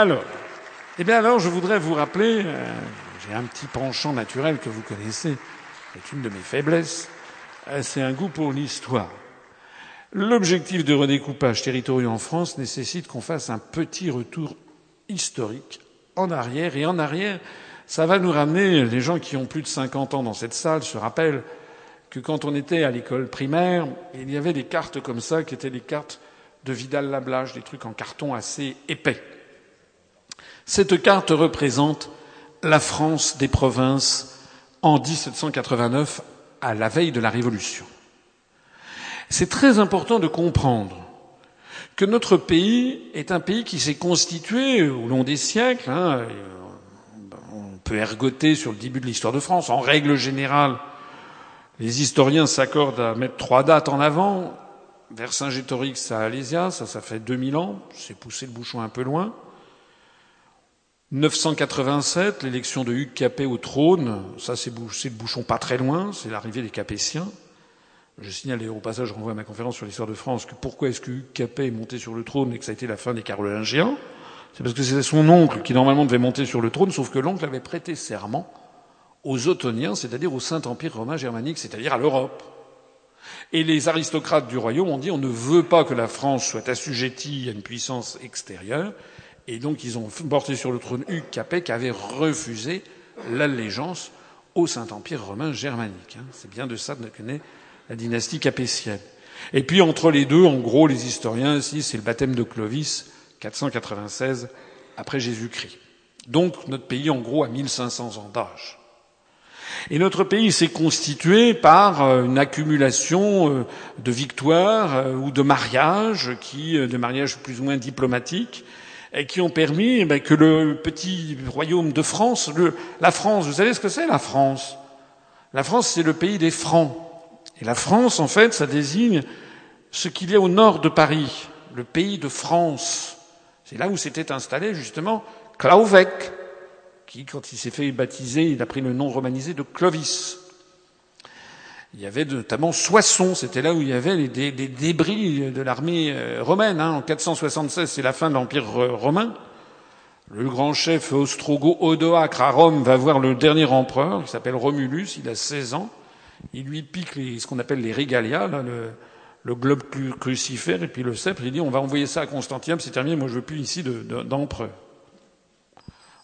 Alors, eh bien alors, je voudrais vous rappeler, euh, j'ai un petit penchant naturel que vous connaissez, c'est une de mes faiblesses, euh, c'est un goût pour l'histoire. L'objectif de redécoupage territorial en France nécessite qu'on fasse un petit retour historique en arrière, et en arrière, ça va nous ramener, les gens qui ont plus de 50 ans dans cette salle se rappellent que quand on était à l'école primaire, il y avait des cartes comme ça qui étaient des cartes de Vidal-Lablage, des trucs en carton assez épais. Cette carte représente la France des provinces en 1789, à la veille de la Révolution. C'est très important de comprendre que notre pays est un pays qui s'est constitué au long des siècles. Hein, on peut ergoter sur le début de l'histoire de France. En règle générale, les historiens s'accordent à mettre trois dates en avant. Vercingétorix à Alésia, ça, ça fait 2000 ans. C'est poussé le bouchon un peu loin. 987, l'élection de Hugues Capet au trône, ça c'est le bouchon pas très loin, c'est l'arrivée des Capétiens. Je signale au passage, je renvoie à ma conférence sur l'histoire de France, que pourquoi est-ce que Hugues Capet est monté sur le trône et que ça a été la fin des Carolingiens? C'est parce que c'était son oncle qui normalement devait monter sur le trône, sauf que l'oncle avait prêté serment aux Ottoniens, c'est-à-dire au Saint-Empire romain germanique, c'est-à-dire à, l'Europe. Et les aristocrates du royaume ont dit on ne veut pas que la France soit assujettie à une puissance extérieure, et donc ils ont porté sur le trône Hugues Capet qui avait refusé l'allégeance au Saint-Empire romain germanique. Hein. C'est bien de ça que naît la dynastie capétienne. Et puis entre les deux, en gros, les historiens ici, c'est le baptême de Clovis, 496 après Jésus-Christ. Donc notre pays, en gros, a 1500 ans d'âge. Et notre pays s'est constitué par euh, une accumulation euh, de victoires euh, ou de mariages, qui, de mariages plus ou moins diplomatiques, et qui ont permis ben, que le petit royaume de France, la France, vous savez ce que c'est la France? La France, c'est le pays des Francs. Et la France, en fait, ça désigne ce qu'il y a au nord de Paris, le pays de France. C'est là où s'était installé justement Clauvec, qui, quand il s'est fait baptiser, il a pris le nom romanisé de Clovis. Il y avait notamment Soissons, c'était là où il y avait des, débris de l'armée euh, romaine. Hein. En 476, c'est la fin de l'Empire romain. Le grand chef Ostrogo-Odoacre à Rome va voir le dernier empereur, qui s'appelle Romulus, il a 16 ans. Il lui pique ce qu'on appelle les régalia, le, globe crucifère et puis le sceptre. Il dit on va envoyer ça à Constantinople, c'est terminé, moi je veux plus ici d'empereur.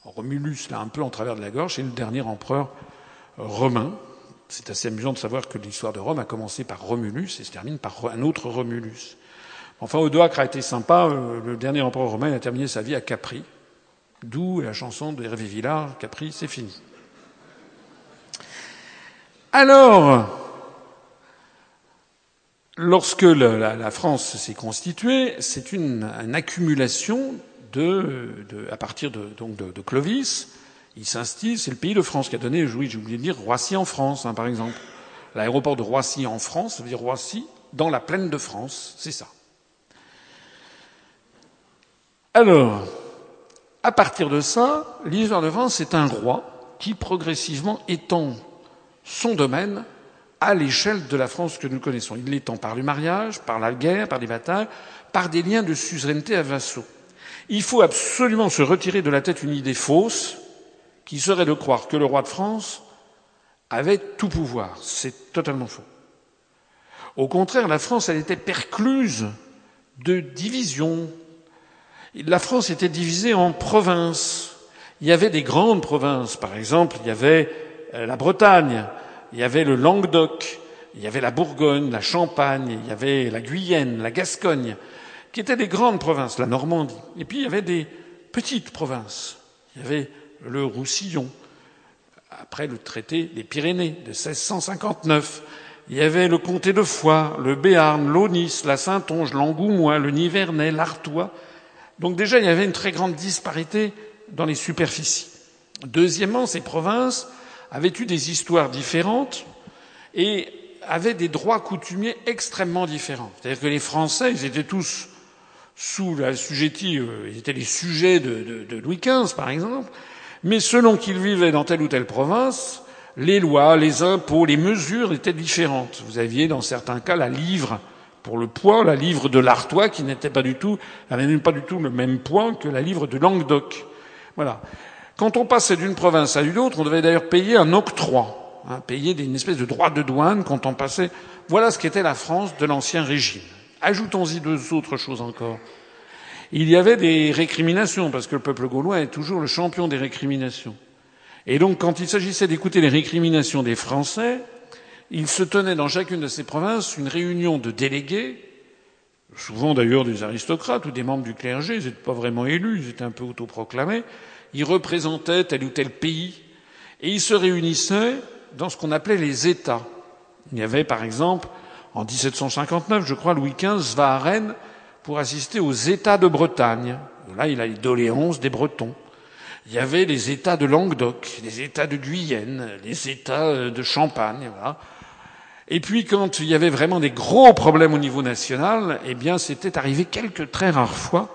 Romulus, là, un peu en travers de la gorge, c'est le dernier empereur romain. C'est assez amusant de savoir que l'histoire de Rome a commencé par Romulus et se termine par un autre Romulus. Enfin, Odoacre a été sympa. Euh, le dernier empereur romain a terminé sa vie à Capri. D'où la chanson de Hervé Villard, Capri, c'est fini. Alors, lorsque la, France s'est constituée, c'est une, accumulation de, à partir de, donc de Clovis, il s'instille, c'est le pays de France qui a donné, oui, j'ai oublié de dire, Roissy en France, hein, par exemple. L'aéroport de Roissy en France, ça veut dire Roissy dans la plaine de France, c'est ça. Alors, à partir de ça, l'histoire de France, c'est un roi qui progressivement étend son domaine à l'échelle de la France que nous connaissons. Il l'étend par le mariage, par la guerre, par des batailles, par des liens de suzeraineté à vassaux. Il faut absolument se retirer de la tête une idée fausse qui serait de croire que le roi de France avait tout pouvoir. C'est totalement faux. Au contraire, la France, elle était percluse de divisions. La France était divisée en provinces. Il y avait des grandes provinces. Par exemple, il y avait euh, la Bretagne, il y avait le Languedoc, il y avait la Bourgogne, la Champagne, il y avait la Guyenne, la Gascogne, qui étaient des grandes provinces, la Normandie. Et puis il y avait des petites provinces. Il y avait le Roussillon, après le traité des Pyrénées de 1659. Il y avait le comté de Foix, le Béarn, l'Aunis, la Saintonge, l'Angoumois, le Nivernais, l'Artois. Donc déjà, il y avait une très grande disparité dans les superficies. Deuxièmement, ces provinces avaient eu des histoires différentes et avaient des droits coutumiers extrêmement différents. C'est-à-dire que les Français, ils étaient tous sous la sujettie, euh, ils étaient les sujets de, de Louis XV, par exemple, mais selon qu'ils vivaient dans telle ou telle province, les lois, les impôts, les mesures étaient différentes. Vous aviez dans certains cas la livre pour le poids, la livre de l'Artois, qui n'était pas du tout, n'avait pas du tout le même poids que la livre de Languedoc. Voilà. Quand on passait d'une province à une autre, on devait d'ailleurs payer un octroi, hein, payer une espèce de droit de douane quand on passait. Voilà ce qu'était la France de l'Ancien Régime. Ajoutons-y deux autres choses encore. Il y avait des récriminations, parce que le peuple gaulois est toujours le champion des récriminations. Et donc, quand il s'agissait d'écouter les récriminations des Français, il se tenait dans chacune de ces provinces une réunion de délégués, souvent d'ailleurs des aristocrates ou des membres du clergé, ils n'étaient pas vraiment élus, ils étaient un peu autoproclamés, ils représentaient tel ou tel pays, et ils se réunissaient dans ce qu'on appelait les États. Il y avait, par exemple, en 1759, je crois, Louis XV va à Rennes pour assister aux États de Bretagne. Là, il a les doléances des Bretons. Il y avait les États de Languedoc, les États de Guyenne, les États euh, de Champagne. Voilà. Et puis, quand il y avait vraiment des gros problèmes au niveau national, eh bien, c'était arrivé quelques très rares fois.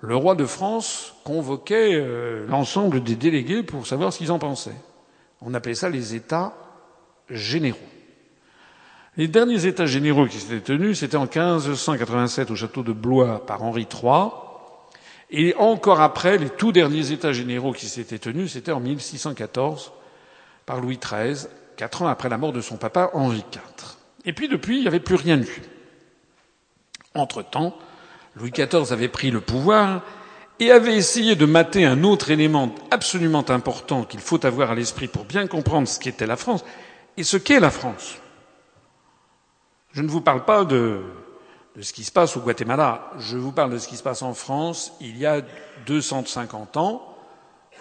Le roi de France convoquait euh, l'ensemble des délégués pour savoir ce qu'ils en pensaient. On appelait ça les États généraux. Les derniers États généraux qui s'étaient tenus, c'était en 1587 au château de Blois par Henri III. Et encore après, les tout derniers États généraux qui s'étaient tenus, c'était en 1614 par Louis XIII, quatre ans après la mort de son papa Henri IV. Et puis depuis, il n'y avait plus rien eu. Entre-temps, Louis XIV avait pris le pouvoir et avait essayé de mater un autre élément absolument important qu'il faut avoir à l'esprit pour bien comprendre ce qu'était la France et ce qu'est la France. Je ne vous parle pas de de ce qui se passe au Guatemala. Je vous parle de ce qui se passe en France il y a 250 ans.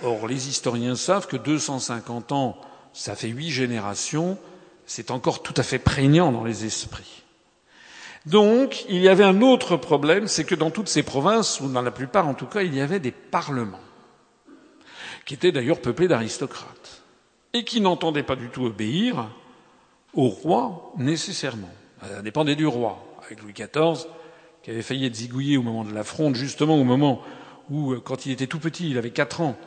Or, les historiens savent que 250 ans, ça fait huit générations, c'est encore tout à fait prégnant dans les esprits. Donc, il y avait un autre problème, c'est que dans toutes ces provinces, ou dans la plupart en tout cas, il y avait des parlements, qui étaient d'ailleurs peuplés d'aristocrates, et qui n'entendaient pas du tout obéir au roi nécessairement. Ça dépendait du roi avec Louis XIV, qui avait failli être zigouillé au moment de la fronde, justement au moment où, euh, quand il était tout petit, il avait quatre ans,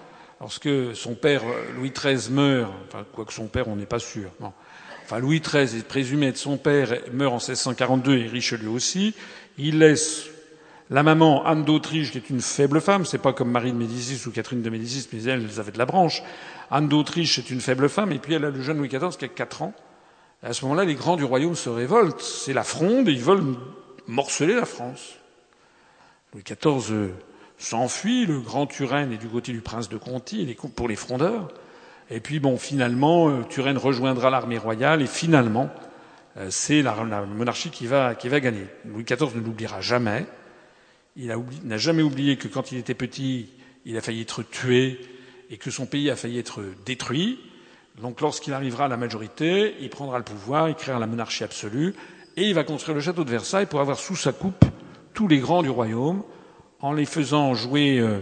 lorsque son père euh, Louis XIII meurt, enfin, quoique son père, on n'est pas sûr. Enfin, Louis XIII est présumé être son père, meurt en 1642 et Richelieu aussi. Il laisse la maman Anne d'Autriche, qui est une faible femme, c'est pas comme Marie de Médicis ou Catherine de Médicis, mais elles, elles avaient de la branche. Anne d'Autriche est une faible femme, et puis elle a le jeune Louis XIV qui a quatre ans. À ce moment-là, les grands du royaume se révoltent. C'est la fronde et ils veulent morceler la France. Louis XIV s'enfuit, le grand Turenne est du côté du prince de Conti, pour les frondeurs. Et puis bon, finalement, euh, Turenne rejoindra l'armée royale et finalement, euh, c'est la, monarchie qui va gagner. Louis XIV ne l'oubliera jamais. Il n'a jamais oublié que quand il était petit, il a failli être tué et que son pays a failli être détruit. Donc lorsqu'il arrivera à la majorité, il prendra le pouvoir, il créera la monarchie absolue, et il va construire le château de Versailles pour avoir sous sa coupe tous les grands du royaume, en les faisant jouer euh,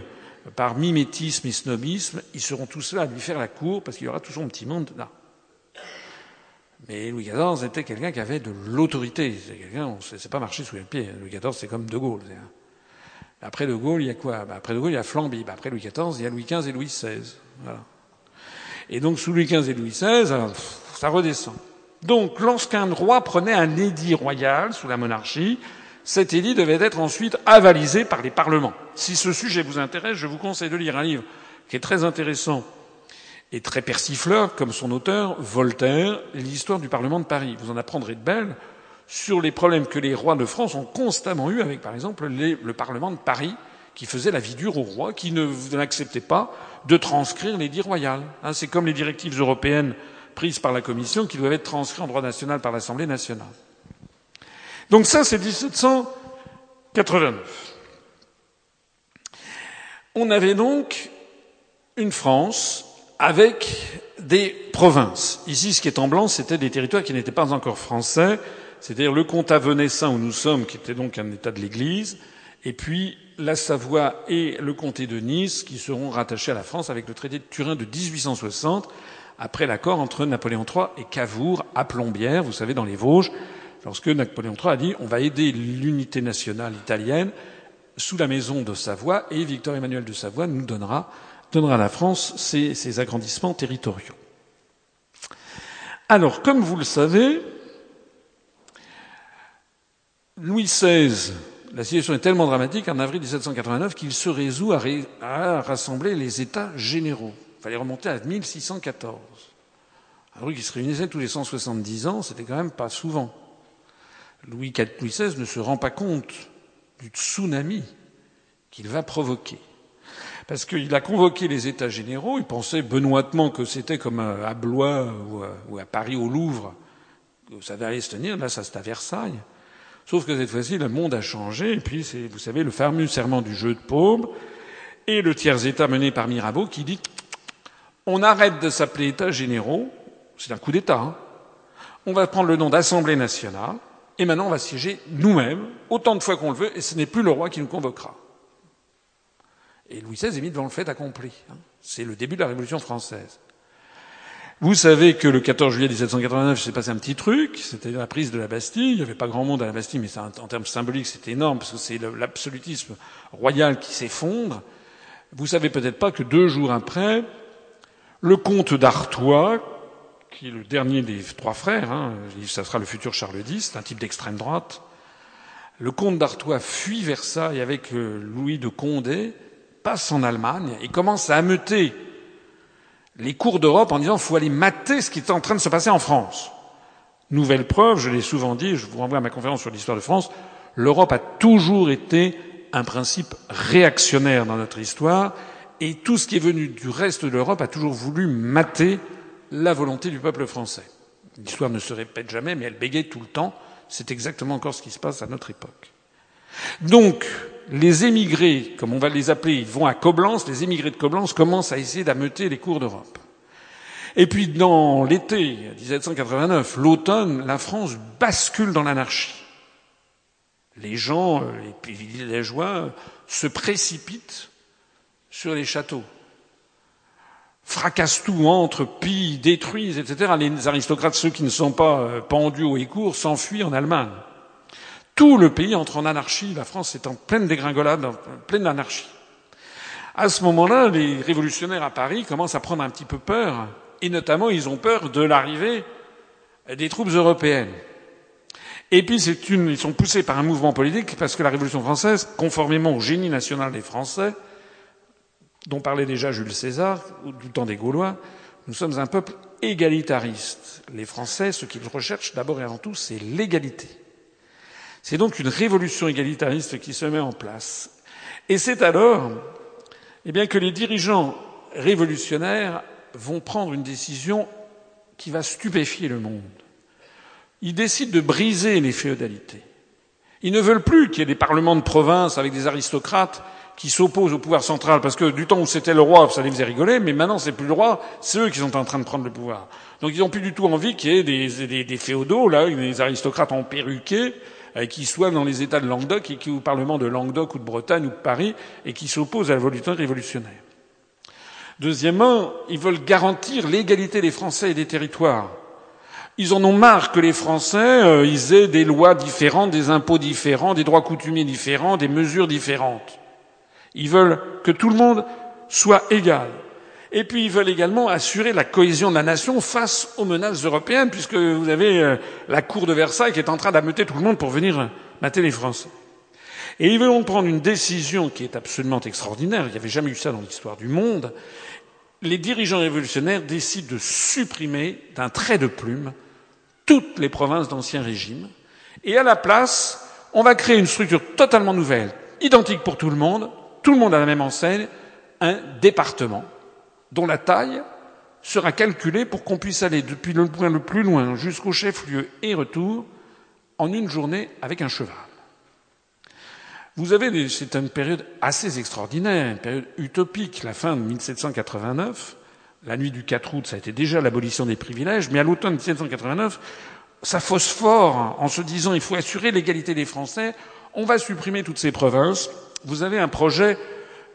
par mimétisme et snobisme, ils seront tous là à lui faire la cour, parce qu'il y aura tout son petit monde là. Mais Louis XIV était quelqu'un qui avait de l'autorité. C'est quelqu'un, on ne sait pas marcher sous les pieds. Louis XIV, c'est comme De Gaulle. Après De Gaulle, il y a quoi? Bah, Après De Gaulle, il y a Flamby. Bah, après Louis XIV, il y a Louis XV et Louis XVI. Et donc sous Louis XV et Louis XVI, ça redescend. Donc lorsqu'un roi prenait un édit royal sous la monarchie, cet édit devait être ensuite avalisé par les parlements. Si ce sujet vous intéresse, je vous conseille de lire un livre qui est très intéressant et très persifleur, comme son auteur, Voltaire, l'histoire du Parlement de Paris. Vous en apprendrez de belles sur les problèmes que les rois de France ont constamment eus avec, par exemple, le Parlement de Paris, qui faisait la vie dure au roi, qui ne n'acceptait pas de transcrire l'édit royal. Hein, c'est comme les directives européennes prises par la Commission qui doivent être transcrites en droit national par l'Assemblée nationale. Donc ça, c'est 1789. On avait donc une France avec des provinces. Ici, ce qui est en blanc, c'était des territoires qui n'étaient pas encore français, c'est-à-dire le comtat venessin où nous sommes, qui était donc un État de l'Église, et puis la Savoie et le comté de Nice qui seront rattachés à la France avec le traité de Turin de 1860 après l'accord entre Napoléon III et Cavour à Plombières, vous savez, dans les Vosges, lorsque Napoléon III a dit on va aider l'unité nationale italienne sous la maison de Savoie et Victor Emmanuel de Savoie nous donnera, à la France ses agrandissements territoriaux. Alors, comme vous le savez, Louis XVI, la situation est tellement dramatique en avril 1789 qu'il se résout à, rassembler les États généraux. Il fallait remonter à 1614. Un truc qui se réunissait tous les 170 ans, c'était quand même pas souvent. Louis, XVI ne se rend pas compte du tsunami qu'il va provoquer. Parce qu'il a convoqué les États généraux, il pensait benoîtement que c'était comme à Blois ou à Paris au Louvre, que ça allait se tenir, là ça c'est à Versailles. Sauf que cette fois-ci, le monde a changé, et puis c'est, vous savez, le fameux serment du jeu de paume, et le tiers-État mené par Mirabeau qui dit on arrête de s'appeler États généraux, c'est un coup d'État, hein. on va prendre le nom d'Assemblée nationale, et maintenant on va siéger nous-mêmes, autant de fois qu'on le veut, et ce n'est plus le roi qui nous convoquera. Et Louis XVI est mis devant le fait accompli. Hein. C'est le début de la Révolution française. Vous savez que le 14 juillet 1789, s'est passé un petit truc, c'était la prise de la Bastille. Il n'y avait pas grand monde à la Bastille, mais en termes symboliques, c'est énorme, parce que c'est l'absolutisme royal qui s'effondre. Vous savez peut-être pas que deux jours après, le comte d'Artois, qui est le dernier des trois frères, hein, ça sera le futur Charles X, un type d'extrême droite, le comte d'Artois fuit Versailles avec euh, Louis de Condé, passe en Allemagne et commence à ameuter les cours d'Europe en disant faut aller mater ce qui est en train de se passer en France. Nouvelle preuve, je l'ai souvent dit, je vous renvoie à ma conférence sur l'histoire de France, l'Europe a toujours été un principe réactionnaire dans notre histoire et tout ce qui est venu du reste de l'Europe a toujours voulu mater la volonté du peuple français. L'histoire ne se répète jamais, mais elle bégaye tout le temps. C'est exactement encore ce qui se passe à notre époque. Donc, les émigrés, comme on va les appeler, ils vont à Coblence, les émigrés de Coblence commencent à essayer d'ameuter les cours d'Europe. Et puis dans l'été 1789, l'automne, la France bascule dans l'anarchie. Les gens, les villageois, se précipitent sur les châteaux, fracassent tout, entrent, pillent, détruisent, etc. Les aristocrates, ceux qui ne sont pas euh, pendus au écourt, s'enfuient en Allemagne. Tout le pays entre en anarchie. La France est en pleine dégringolade, en pleine anarchie. À ce moment-là, les révolutionnaires à Paris commencent à prendre un petit peu peur, et notamment ils ont peur de l'arrivée des troupes européennes. Et puis une, ils sont poussés par un mouvement politique parce que la Révolution française, conformément au génie national des Français, dont parlait déjà Jules César, du temps des Gaulois, nous sommes un peuple égalitariste. Les Français, ce qu'ils recherchent d'abord et avant tout, c'est l'égalité. C'est donc une révolution égalitariste qui se met en place. Et c'est alors eh bien, que les dirigeants révolutionnaires vont prendre une décision qui va stupéfier le monde. Ils décident de briser les féodalités. Ils ne veulent plus qu'il y ait des parlements de province avec des aristocrates qui s'opposent au pouvoir central, parce que du temps où c'était le roi, ça les faisait rigoler, mais maintenant c'est plus le roi, c'est eux qui sont en train de prendre le pouvoir. Donc ils n'ont plus du tout envie qu'il y ait des, féodaux, là, des aristocrates en perruqués, qui soit dans les États de Languedoc et qui au Parlement de Languedoc ou de Bretagne ou de Paris et qui s'opposent à la volonté révolutionnaire. Deuxièmement, ils veulent garantir l'égalité des Français et des territoires. Ils en ont marre que les Français euh, aient des lois différentes, des impôts différents, des droits coutumiers différents, des mesures différentes. Ils veulent que tout le monde soit égal. Et puis ils veulent également assurer la cohésion de la nation face aux menaces européennes, puisque vous avez euh, la cour de Versailles qui est en train d'ameuter tout le monde pour venir mater les Français. Et ils veulent donc prendre une décision qui est absolument extraordinaire. Il n'y avait jamais eu ça dans l'histoire du monde. Les dirigeants révolutionnaires décident de supprimer d'un trait de plume toutes les provinces d'ancien régime. Et à la place, on va créer une structure totalement nouvelle, identique pour tout le monde, tout le monde a la même enseigne, un département dont la taille sera calculée pour qu'on puisse aller depuis le point le plus loin jusqu'au chef-lieu et retour en une journée avec un cheval. Vous avez, c'est une période assez extraordinaire, une période utopique, la fin de 1789, la nuit du 4 août, ça a été déjà l'abolition des privilèges, mais à l'automne 1789, ça phosphore en se disant il faut assurer l'égalité des Français, on va supprimer toutes ces provinces. Vous avez un projet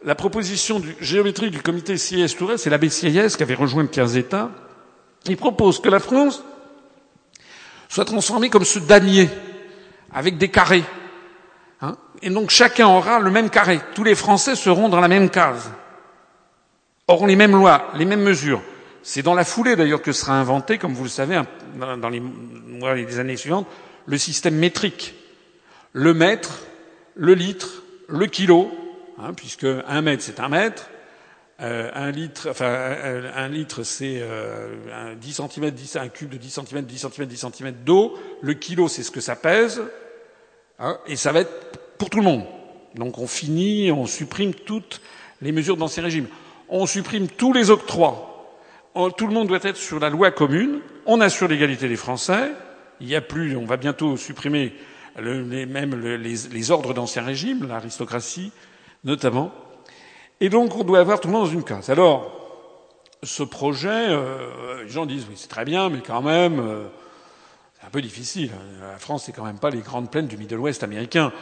la proposition du, géométrique du comité sieyès tourelle c'est l'abbé Sieyès qui avait rejoint 15 États. Il propose que la France soit transformée comme ce damier, avec des carrés. Hein et donc chacun aura le même carré. Tous les Français seront dans la même case. Auront les mêmes lois, les mêmes mesures. C'est dans la foulée d'ailleurs que sera inventé, comme vous le savez, dans les mois et les années suivantes, le système métrique. le mètre, le litre, le kilo, hein, puisque un mètre c'est un mètre, euh, un litre, enfin un, litre c'est euh, un 10 cm, 10, un cube de 10 cm, 10 cm, 10 cm d'eau, le kilo c'est ce que ça pèse, hein, et ça va être pour tout le monde. Donc on finit, on supprime toutes les mesures d'Ancien Régime. On supprime tous les octrois. Tout le monde doit être sur la loi commune. On assure l'égalité des Français. Il y a plus, on va bientôt supprimer les, même les, ordres d'Ancien Régime, l'aristocratie notamment. Et donc on doit avoir tout le monde dans une case. Alors, ce projet, euh, les gens disent oui c'est très bien, mais quand même, euh, c'est un peu difficile. La France, c'est quand même pas les grandes plaines du Middle West américain.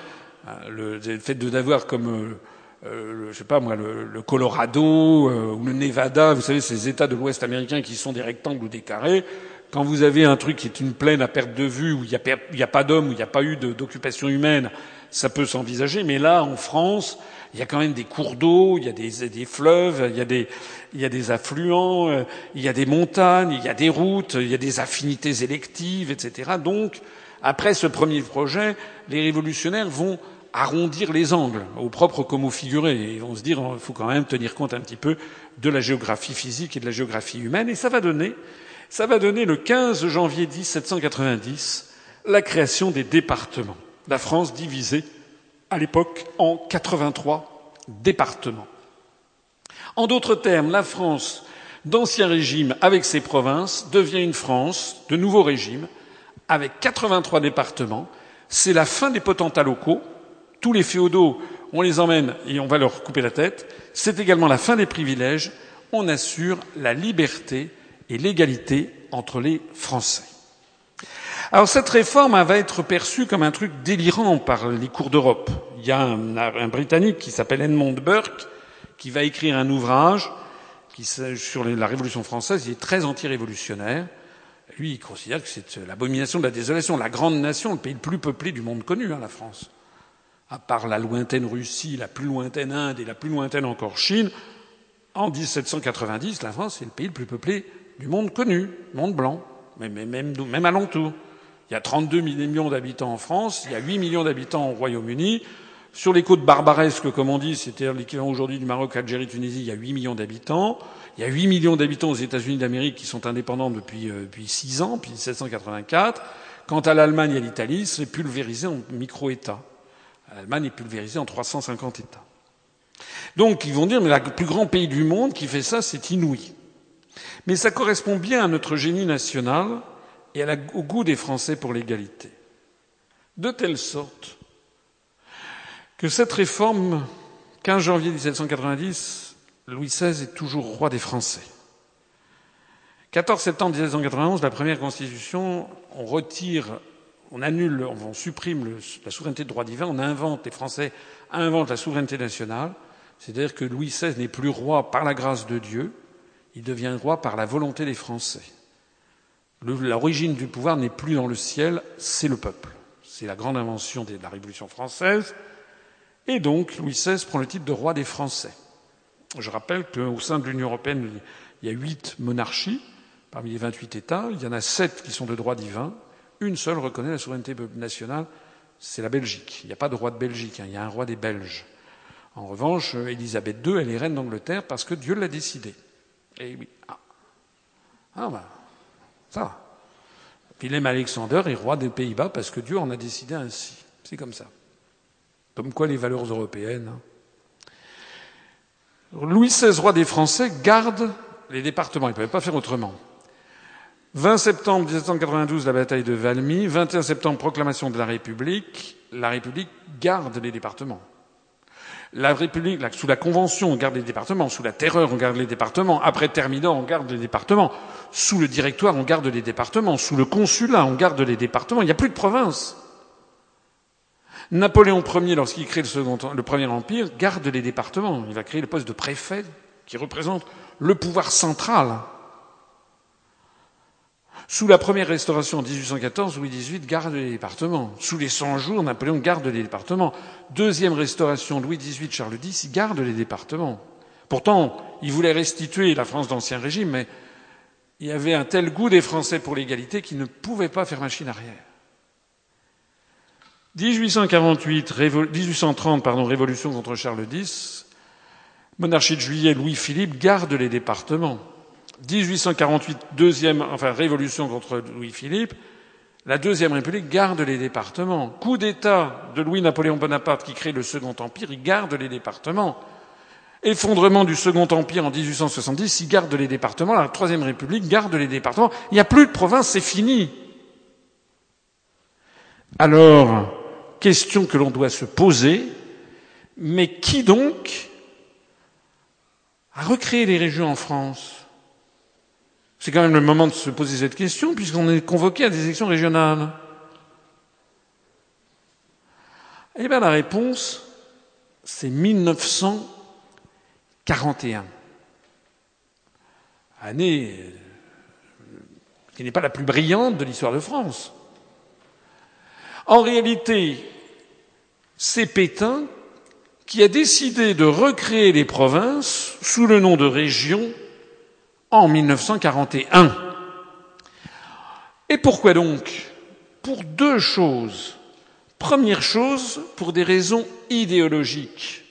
Euh, le, fait d'avoir comme euh, je sais pas moi, le, le Colorado euh, ou le Nevada, vous savez, ces États de l'Ouest américain qui sont des rectangles ou des carrés. Quand vous avez un truc qui est une plaine à perte de vue, où il n'y a, a, pas d'hommes, où il n'y a pas eu d'occupation humaine, ça peut s'envisager. Mais là, en France, il y a quand même des cours d'eau, il y a des, des fleuves, il y a des, affluents, euh, il y a des montagnes, il y a des routes, il y a des affinités électives, etc. Donc, après ce premier projet, les révolutionnaires vont arrondir les angles au propre comme au figuré. Et vont se dire, il faut quand même tenir compte un petit peu de la géographie physique et de la géographie humaine. Et ça va donner, ça va donner le 15 janvier 1790 la création des départements. La France divisée à l'époque en 83 départements. En d'autres termes, la France d'ancien régime avec ses provinces devient une France de nouveau régime avec 83 départements. C'est la fin des potentats locaux tous les féodaux, on les emmène et on va leur couper la tête. C'est également la fin des privilèges. On assure la liberté et l'égalité entre les Français. Alors cette réforme va être perçue comme un truc délirant par les cours d'Europe. Il y a un, Britannique qui s'appelle Edmond Burke qui va écrire un ouvrage qui, sur la Révolution française. Il est très anti-révolutionnaire. Lui, il considère que c'est l'abomination de la désolation. La grande nation, le pays le plus peuplé du monde connu, hein, la France à part la lointaine Russie, la plus lointaine Inde et la plus lointaine encore Chine, en 1790, la France est le pays le plus peuplé du monde connu, monde blanc, même, même, même alentour. Il y a 32 millions d'habitants en France, il y a 8 millions d'habitants au Royaume-Uni. Sur les côtes barbaresques, comme on dit, c'est-à-dire l'équivalent aujourd'hui du Maroc, Algérie, Tunisie, il y a 8 millions d'habitants. Il y a 8 millions d'habitants aux États-Unis d'Amérique qui sont indépendants depuis, euh, depuis 6 ans, depuis 1784. Quant à l'Allemagne et à l'Italie, c'est pulvérisé en micro-États. L'Allemagne est pulvérisée en 350 États. Donc ils vont dire, mais le plus grand pays du monde qui fait ça, c'est inouï. Mais ça correspond bien à notre génie national et au goût des Français pour l'égalité. De telle sorte que cette réforme, 15 janvier 1790, Louis XVI est toujours roi des Français. 14 septembre 1791, la première constitution, on retire on annule, on supprime la souveraineté de droit divin, on invente, les Français inventent la souveraineté nationale, c'est-à-dire que Louis XVI n'est plus roi par la grâce de Dieu, il devient roi par la volonté des Français. L'origine du pouvoir n'est plus dans le ciel, c'est le peuple. C'est la grande invention de la Révolution française. Et donc, Louis XVI prend le titre de roi des Français. Je rappelle qu'au sein de l'Union européenne, il y a huit monarchies parmi les vingt-huit États. Il y en a sept qui sont de droit divin une seule reconnaît la souveraineté nationale, c'est la Belgique. Il n'y a pas de roi de Belgique, hein, il y a un roi des Belges. En revanche, Élisabeth II, elle est reine d'Angleterre parce que Dieu l'a décidé. Et oui. Ah, ah ben, ça. Willem Alexander est roi des Pays-Bas parce que Dieu en a décidé ainsi. C'est comme ça. Comme quoi les valeurs européennes. Hein. Louis XVI, roi des Français, garde les départements. Il ne pouvait pas faire autrement. 20 septembre 1792, la bataille de Valmy. 21 septembre, proclamation de la République. La République garde les départements. La République, sous la Convention, on garde les départements. Sous la Terreur, on garde les départements. Après Thermidor, on garde les départements. Sous le Directoire, on garde les départements. Sous le Consulat, on garde les départements. Il n'y a plus de province. Napoléon Ier, lorsqu'il crée le, second, le Premier Empire, garde les départements. Il va créer le poste de préfet qui représente le pouvoir central. Sous la première restauration en 1814, Louis XVIII garde les départements. Sous les 100 jours, Napoléon garde les départements. Deuxième restauration, Louis XVIII, Charles X, il garde les départements. Pourtant, il voulait restituer la France d'Ancien Régime, mais il y avait un tel goût des Français pour l'égalité qu'ils ne pouvaient pas faire machine arrière. 1848, 1830, pardon, révolution contre Charles X. Monarchie de juillet, Louis-Philippe garde les départements. 1848, deuxième, révolution contre Louis-Philippe. La deuxième République garde les départements. Coup d'État de Louis-Napoléon Bonaparte qui crée le Second Empire, il garde les départements. Effondrement du Second Empire en 1870, il garde les départements. La Troisième République garde les départements. Il n'y a plus de province, c'est fini. Alors, question que l'on doit se poser, mais qui donc a recréé les régions en France? C'est quand même le moment de se poser cette question, puisqu'on est convoqué à des élections régionales. Eh bien, la réponse, c'est 1941. Année euh, qui n'est pas la plus brillante de l'histoire de France. En réalité, c'est Pétain qui a décidé de recréer les provinces sous le nom de régions en 1941. Et pourquoi donc? Pour deux choses. Première chose, pour des raisons idéologiques.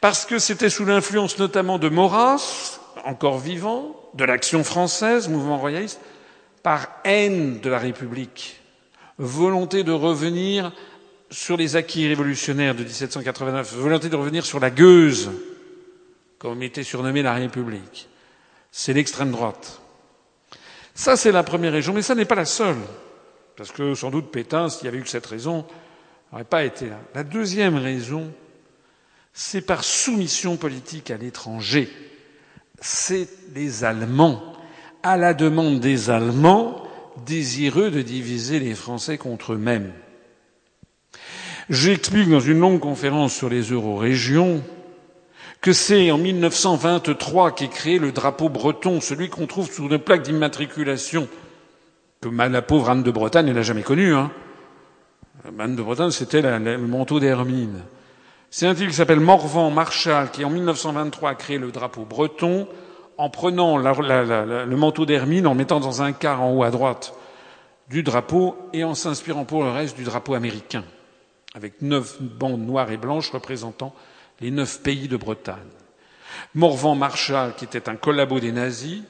Parce que c'était sous l'influence notamment de Maurras, encore vivant, de l'action française, mouvement royaliste, par haine de la République volonté de revenir sur les acquis révolutionnaires de 1789, volonté de revenir sur la gueuse, comme était surnommée la République. C'est l'extrême droite. Ça, c'est la première raison, mais ça n'est pas la seule. Parce que sans doute Pétain, s'il y avait eu cette raison, n'aurait pas été là. La deuxième raison, c'est par soumission politique à l'étranger. C'est les Allemands. À la demande des Allemands, désireux de diviser les Français contre eux-mêmes. J'explique dans une longue conférence sur les eurorégions que c'est en 1923 qu'est créé le drapeau breton, celui qu'on trouve sous une plaque d'immatriculation, que la pauvre Anne de Bretagne n'a jamais connu. Hein. Anne de Bretagne, c'était le manteau d'Hermine. C'est un type qui s'appelle Morvan Marshall, qui en 1923 a créé le drapeau breton, en prenant le manteau d'Hermine, en mettant dans un quart en haut à droite du drapeau et en s'inspirant pour le reste du drapeau américain, avec neuf bandes noires et blanches représentant les neuf pays de Bretagne. Morvan Marshall, qui était un collabo des nazis,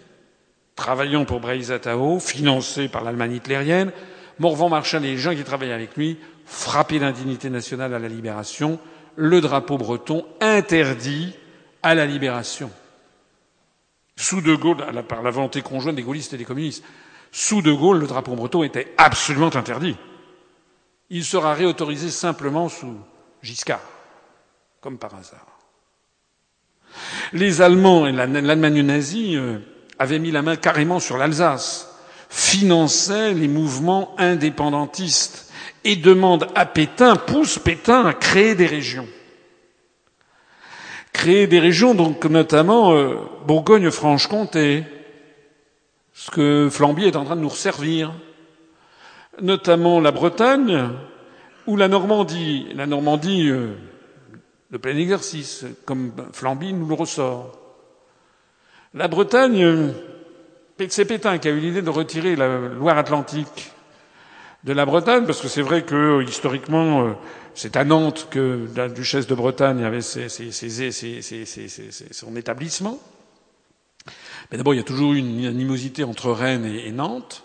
travaillant pour Breizatao, financé par l'Allemagne hitlérienne, Morvan Marshall et les gens qui travaillaient avec lui frappaient l'indignité nationale à la libération, le drapeau breton interdit à la libération. Sous De Gaulle, par la volonté conjointe des gaullistes et des communistes, sous De Gaulle, le drapeau breton était absolument interdit. Il sera réautorisé simplement sous Giscard, comme par hasard. Les Allemands et l'Allemagne nazie euh, avaient mis la main carrément sur l'Alsace, finançaient les mouvements indépendantistes et demandent à Pétain, poussent Pétain à créer des régions. Créer des régions, donc notamment euh, Bourgogne-Franche-Comté, ce que Flamby est en train de nous resservir, notamment la Bretagne ou la Normandie, la Normandie euh, de plein exercice, comme Flamby nous le ressort. La Bretagne, euh, c'est Pétain qui a eu l'idée de retirer la Loire-Atlantique de la Bretagne, parce que c'est vrai que historiquement, c'est à Nantes que la duchesse de Bretagne avait ses, son établissement. Mais d'abord, il y a toujours eu une animosité entre Rennes et, Nantes.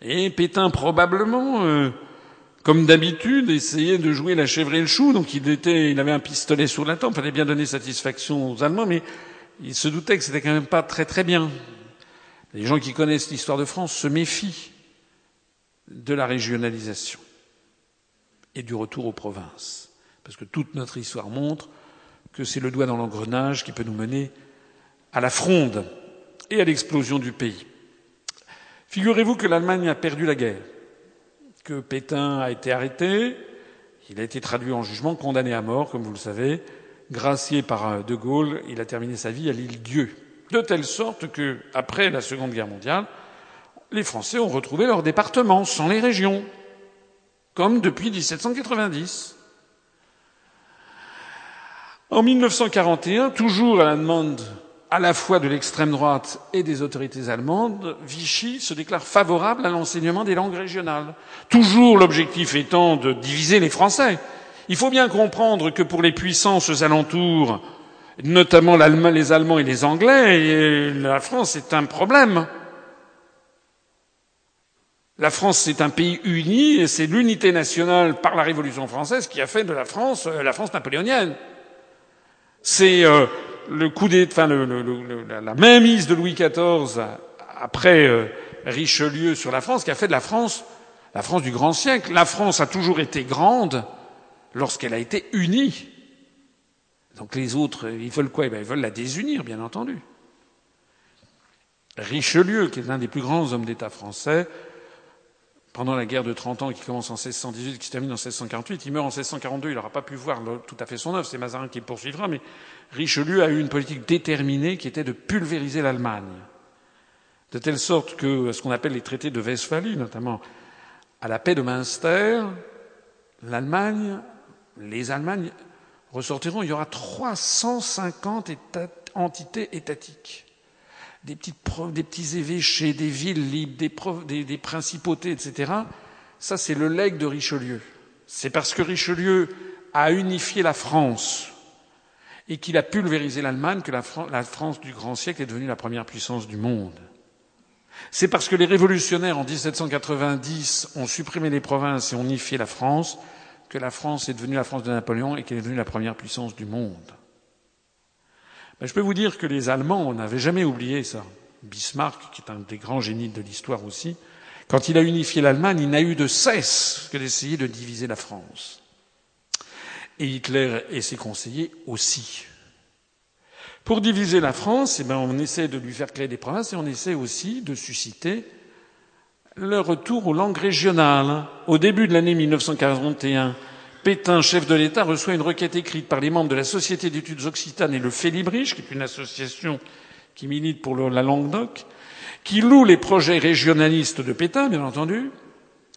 Et Pétain, probablement, euh, comme d'habitude, essayait de jouer la chèvre et le chou. Donc il, était, il avait un pistolet sur la tempe. Il fallait bien donner satisfaction aux Allemands, mais il se doutait que c'était quand même pas très très bien. Les gens qui connaissent l'histoire de France se méfient de la régionalisation et du retour aux provinces. Parce que toute notre histoire montre que c'est le doigt dans l'engrenage qui peut nous mener à la fronde et à l'explosion du pays. Figurez-vous que l'Allemagne a perdu la guerre, que Pétain a été arrêté, il a été traduit en jugement, condamné à mort, comme vous le savez, gracié par euh, De Gaulle, il a terminé sa vie à l'île Dieu. De telle sorte que, après la Seconde Guerre mondiale, les Français ont retrouvé leur département sans les régions comme depuis 1790. En 1941, toujours à la demande à la fois de l'extrême droite et des autorités allemandes, Vichy se déclare favorable à l'enseignement des langues régionales. Toujours l'objectif étant de diviser les Français. Il faut bien comprendre que pour les puissances alentours, notamment les Allemands et les Anglais, la France est un problème. La France, c'est un pays uni et c'est l'unité nationale par la Révolution française qui a fait de la France euh, la France napoléonienne. C'est euh, le coup des, enfin, le, le, la mainmise de Louis XIV après euh, Richelieu sur la France qui a fait de la France la France du grand siècle. La France a toujours été grande lorsqu'elle a été unie. Donc les autres, ils veulent quoi? Eh ben, Ils veulent la désunir, bien entendu. Richelieu, qui est l'un des plus grands hommes d'État français, pendant la guerre de 30 ans qui commence en 1618, qui se termine en 1648. Il meurt en 1642, il n'aura pas pu voir tout à fait son œuvre, c'est Mazarin qui le poursuivra, mais Richelieu a eu une politique déterminée qui était de pulvériser l'Allemagne. De telle sorte que ce qu'on appelle les traités de Westphalie, notamment à la paix de Münster, l'Allemagne, les Allemagnes ressortiront, il y aura 350 entités étatiques des petits évêchés, des villes libres, des, des principautés, etc. Ça, c'est le legs de Richelieu. C'est parce que Richelieu a unifié la France et qu'il a pulvérisé l'Allemagne que la, France du grand siècle est devenue la première puissance du monde. C'est parce que les révolutionnaires en 1790 ont supprimé les provinces et ont unifié la France que la France est devenue la France de Napoléon et qu'elle est devenue la première puissance du monde. Ben, je peux vous dire que les Allemands n'avaient jamais oublié ça. Bismarck, qui est un des grands génies de l'histoire aussi, quand il a unifié l'Allemagne, il n'a eu de cesse que d'essayer de diviser la France. Et Hitler et ses conseillers aussi. Pour diviser la France, eh ben, on essaie de lui faire créer des provinces et on essaie aussi de susciter le retour aux langues régionales. Au début de l'année 1941, Pétain, chef de l'État, reçoit une requête écrite par les membres de la Société d'études occitanes et le Félibrige, qui est une association qui milite pour la langue d'oc, qui loue les projets régionalistes de Pétain, bien entendu,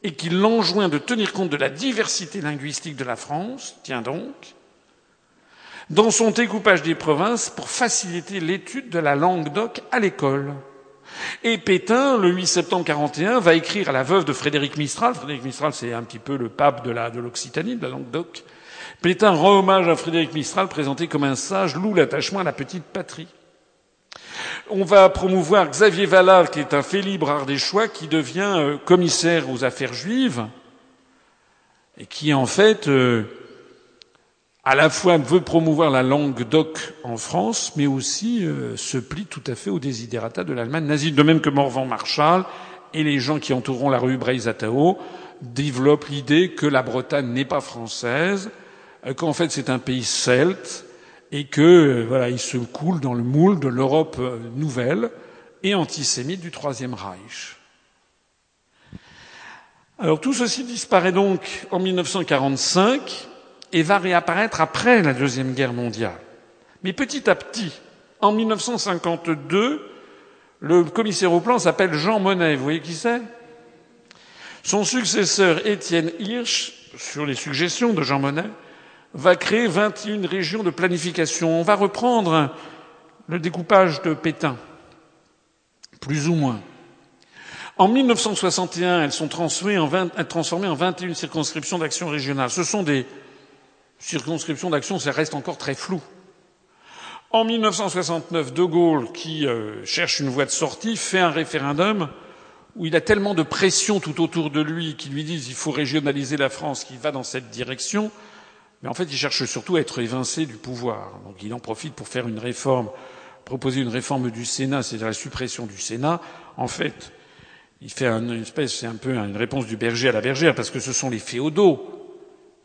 et qui l'enjoint de tenir compte de la diversité linguistique de la France, tiens donc, dans son découpage des provinces pour faciliter l'étude de la langue d'oc à l'école. Et Pétain, le 8 septembre 41, va écrire à la veuve de Frédéric Mistral. Frédéric Mistral, c'est un petit peu le pape de de l'Occitanie, de la langue d'oc. Pétain rend hommage à Frédéric Mistral, présenté comme un sage, loue l'attachement à la petite patrie. On va promouvoir Xavier Vallard, qui est un fait libre ardéchois, qui devient euh, commissaire aux affaires juives, et qui en fait euh, à la fois veut promouvoir la langue d'oc en France, mais aussi euh, se plie tout à fait aux desiderata de l'Allemagne nazie, de même que Morvan Marshall et les gens qui entoureront la rue Breizatao développent l'idée que la Bretagne n'est pas française, qu'en fait c'est un pays celte, et que euh, voilà, il se coule dans le moule de l'Europe nouvelle et antisémite du Troisième Reich. Alors tout ceci disparaît donc en 1945 et va réapparaître après la Deuxième Guerre mondiale. Mais petit à petit, en 1952, le commissaire au plan s'appelle Jean Monnet. Vous voyez qui c'est? Son successeur, Étienne Hirsch, sur les suggestions de Jean Monnet, va créer 21 régions de planification. On va reprendre le découpage de Pétain, plus ou moins. En 1961, elles sont transformées en, 20, transformées en 21 circonscriptions d'action régionale. Ce sont des circonscription d'action, ça reste encore très flou. En 1969, De Gaulle, qui euh, cherche une voie de sortie, fait un référendum où il a tellement de pression tout autour de lui qui lui disent il faut régionaliser la France, qu'il va dans cette direction, en fait il cherche surtout à être évincé du pouvoir. Donc il en profite pour faire une réforme, proposer une réforme du Sénat, c'est-à-dire la suppression du Sénat. En fait, il fait une espèce, c'est un peu une réponse du berger à la bergère, parce que ce sont les féodaux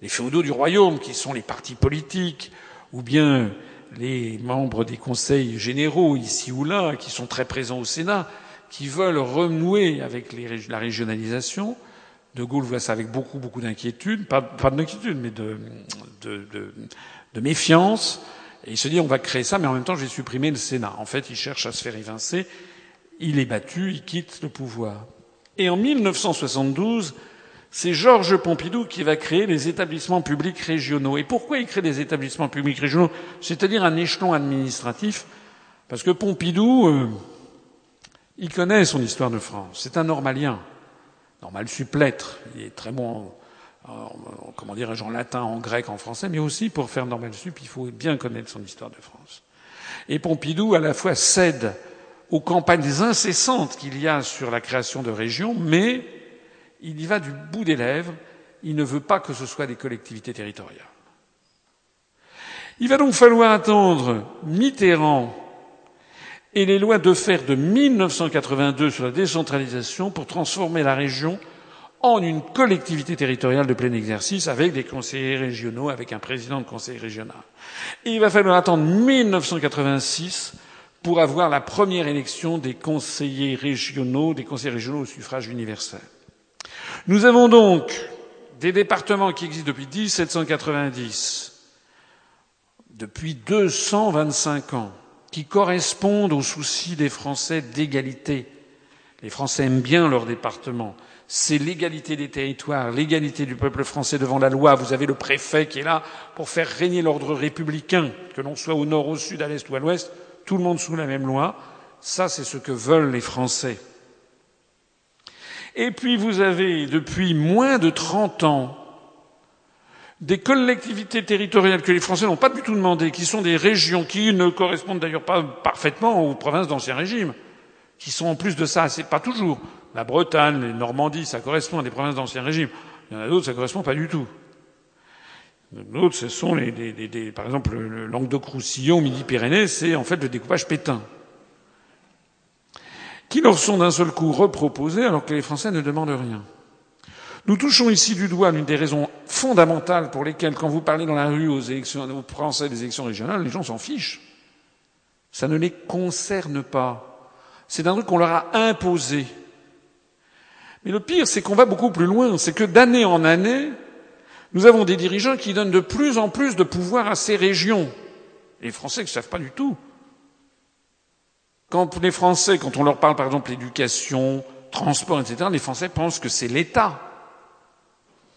les féodaux du royaume, qui sont les partis politiques, ou bien les membres des conseils généraux ici ou là, qui sont très présents au Sénat, qui veulent renouer avec la régionalisation. De Gaulle voit ça avec beaucoup, beaucoup d'inquiétude, pas, pas d'inquiétude, mais de, méfiance. Et il se dit, on va créer ça, mais en même temps, je vais supprimer le Sénat. En fait, il cherche à se faire évincer. Il est battu, il quitte le pouvoir. Et en 1972, c'est Georges Pompidou qui va créer les établissements publics régionaux. Et pourquoi il crée des établissements publics régionaux? C'est-à-dire un échelon administratif Parce que Pompidou, euh, il connaît son histoire de France. C'est un normalien. Normal supplétre. Il est très bon, en, comment dirais-je, en latin, en grec, en français, mais aussi pour faire normal sup, il faut bien connaître son histoire de France. Et Pompidou, à la fois, cède aux campagnes incessantes qu'il y a sur la création de régions, mais il y va du bout des lèvres. Il ne veut pas que ce soit des collectivités territoriales. Il va donc falloir attendre Mitterrand et les lois de fer de 1982 sur la décentralisation pour transformer la région en une collectivité territoriale de plein exercice avec des conseillers régionaux, avec un président de conseil régional. Il va falloir attendre 1986 pour avoir la première élection des conseillers régionaux, des conseillers régionaux au suffrage universel. Nous avons donc des départements qui existent depuis 1790, depuis 225 ans, qui correspondent aux soucis des Français d'égalité. Les Français aiment bien leur département. C'est l'égalité des territoires, l'égalité du peuple français devant la loi. Vous avez le préfet qui est là pour faire régner l'ordre républicain, que l'on soit au nord, au sud, à l'est ou à l'ouest, tout le monde sous la même loi. Ça, c'est ce que veulent les Français. Et puis vous avez, depuis moins de 30 ans, des collectivités territoriales que les Français n'ont pas du tout demandé, qui sont des régions qui ne correspondent d'ailleurs pas parfaitement aux provinces d'Ancien Régime, qui sont en plus de ça, c'est pas toujours. La Bretagne, les Normandies, ça correspond à des provinces d'Ancien Régime. Il y en a d'autres, ça correspond pas du tout. D'autres, ce sont les, par exemple, le Languedoc-Roussillon, Midi-Pyrénées, c'est en fait le découpage pétain. Qui leur sont d'un seul coup reproposés alors que les Français ne demandent rien. Nous touchons ici du doigt l'une des raisons fondamentales pour lesquelles, quand vous parlez dans la rue aux, élections, aux Français des élections régionales, les gens s'en fichent. Ça ne les concerne pas. C'est un truc qu'on leur a imposé. Mais le pire, c'est qu'on va beaucoup plus loin. C'est que d'année en année, nous avons des dirigeants qui donnent de plus en plus de pouvoir à ces régions. les Français ne savent pas du tout. Quand les Français, quand on leur parle par exemple d'éducation, transport, etc., les Français pensent que c'est l'État.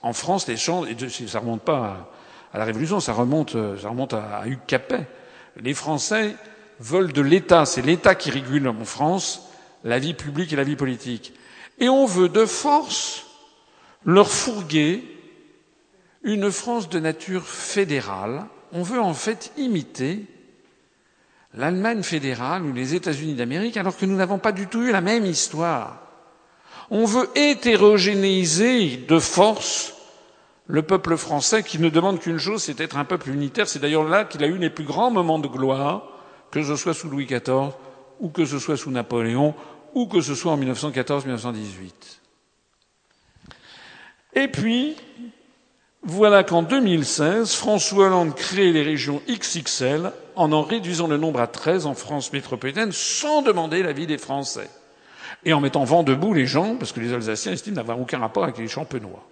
En France, les champs, et ça remonte pas à, la Révolution, ça remonte, ça remonte à, à Hugues Capet. Les Français veulent de l'État. C'est l'État qui régule en France la vie publique et la vie politique. Et on veut de force leur fourguer une France de nature fédérale. On veut en fait imiter l'Allemagne fédérale ou les États-Unis d'Amérique alors que nous n'avons pas du tout eu la même histoire. On veut hétérogénéiser de force le peuple français qui ne demande qu'une chose, c'est d'être un peuple unitaire. C'est d'ailleurs là qu'il a eu les plus grands moments de gloire, que ce soit sous Louis XIV, ou que ce soit sous Napoléon, ou que ce soit en 1914-1918. Et puis, voilà qu'en 2016, François Hollande crée les régions XXL en en réduisant le nombre à 13 en France métropolitaine sans demander l'avis des Français. Et en mettant vent debout les gens, parce que les Alsaciens estiment n'avoir aucun rapport avec les Champenois.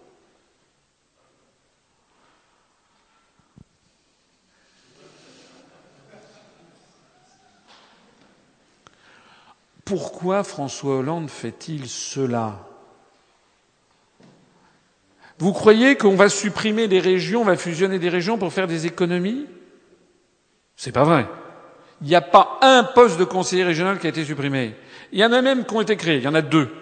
Pourquoi François Hollande fait-il cela? Vous croyez qu'on va supprimer des régions, on va fusionner des régions pour faire des économies? C'est pas vrai. Il n'y a pas un poste de conseiller régional qui a été supprimé. Il y en a même qui ont été créés. Il y en a deux.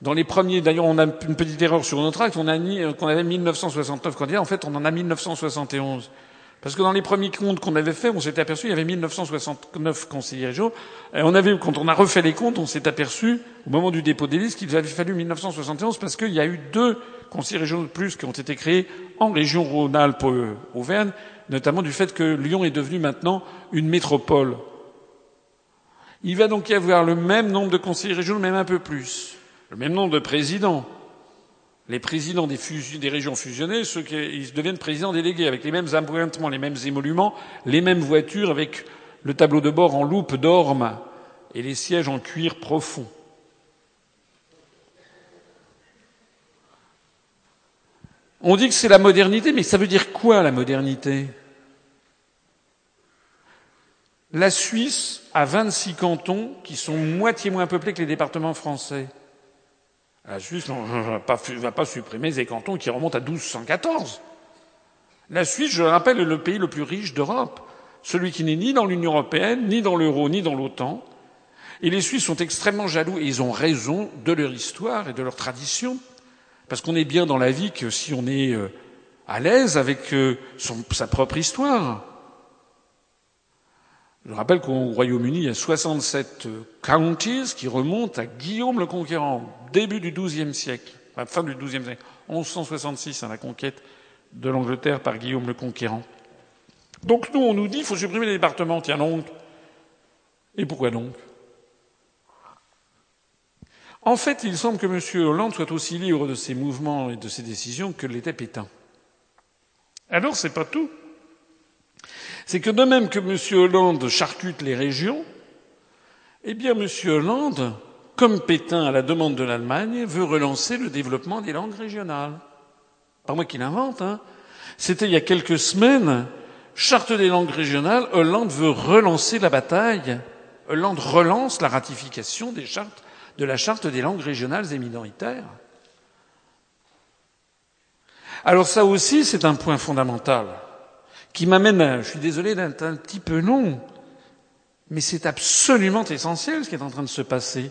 Dans les premiers, d'ailleurs, on a une petite erreur sur notre acte. On a mis qu'on avait 1969 candidats. En fait, on en a 1971. Parce que dans les premiers comptes qu'on avait faits, on s'était aperçu qu'il y avait 1969 conseillers régionaux. Et on avait, quand on a refait les comptes, on s'est aperçu, au moment du dépôt des listes, qu'il avait fallu 1971 parce qu'il y a eu deux conseillers régionaux de plus qui ont été créés en région Rhône-Alpes-Auvergne, notamment du fait que Lyon est devenu maintenant une métropole. Il va donc y avoir le même nombre de conseillers régionaux, même un peu plus. Le même nombre de présidents les présidents des, régions fusionnées, ceux qui ils deviennent présidents délégués, avec les mêmes appointements, les mêmes émoluments, les mêmes voitures, avec le tableau de bord en loupe d'orme et les sièges en cuir profond. On dit que c'est la modernité, mais ça veut dire quoi la modernité? La Suisse a 26 cantons qui sont moitié moins peuplés que les départements français. La Suisse ne va pas, supprimer ces cantons qui remontent à 1214. La Suisse, je le rappelle, est le pays le plus riche d'Europe. celui qui n'est ni dans l'Union européenne, ni dans l'euro, ni dans l'OTAN. Et les Suisses sont extrêmement jaloux, et ils ont raison de leur histoire et de leur tradition, parce qu'on est bien dans la vie que si on est euh, à l'aise avec euh, sa propre histoire. Je rappelle qu'au Royaume-Uni, il y a 67 euh, counties qui remontent à Guillaume le Conquérant, début du XIIe siècle, fin du XIIe siècle, 1166, hein, la conquête de l'Angleterre par Guillaume le Conquérant. Donc nous, on nous dit qu'il faut supprimer les départements. Tiens donc. Et pourquoi donc? En fait, il semble que M. Hollande soit aussi libre de ses mouvements et de ses décisions que l'était Pétain. Alors, c'est pas tout. C'est que de même que M. Hollande charcute les régions, eh bien, M. Hollande, comme Pétain à la demande de l'Allemagne, veut relancer le développement des langues régionales. Pas moi qui l'invente, hein. C'était il y a quelques semaines, charte des langues régionales, Hollande veut relancer la bataille. Hollande relance la ratification des chartes, de la charte des langues régionales et minoritaires. Alors ça aussi, c'est un point fondamental qui m'amène, je suis désolé d'être un petit peu long, mais c'est absolument essentiel ce qui est en train de se passer.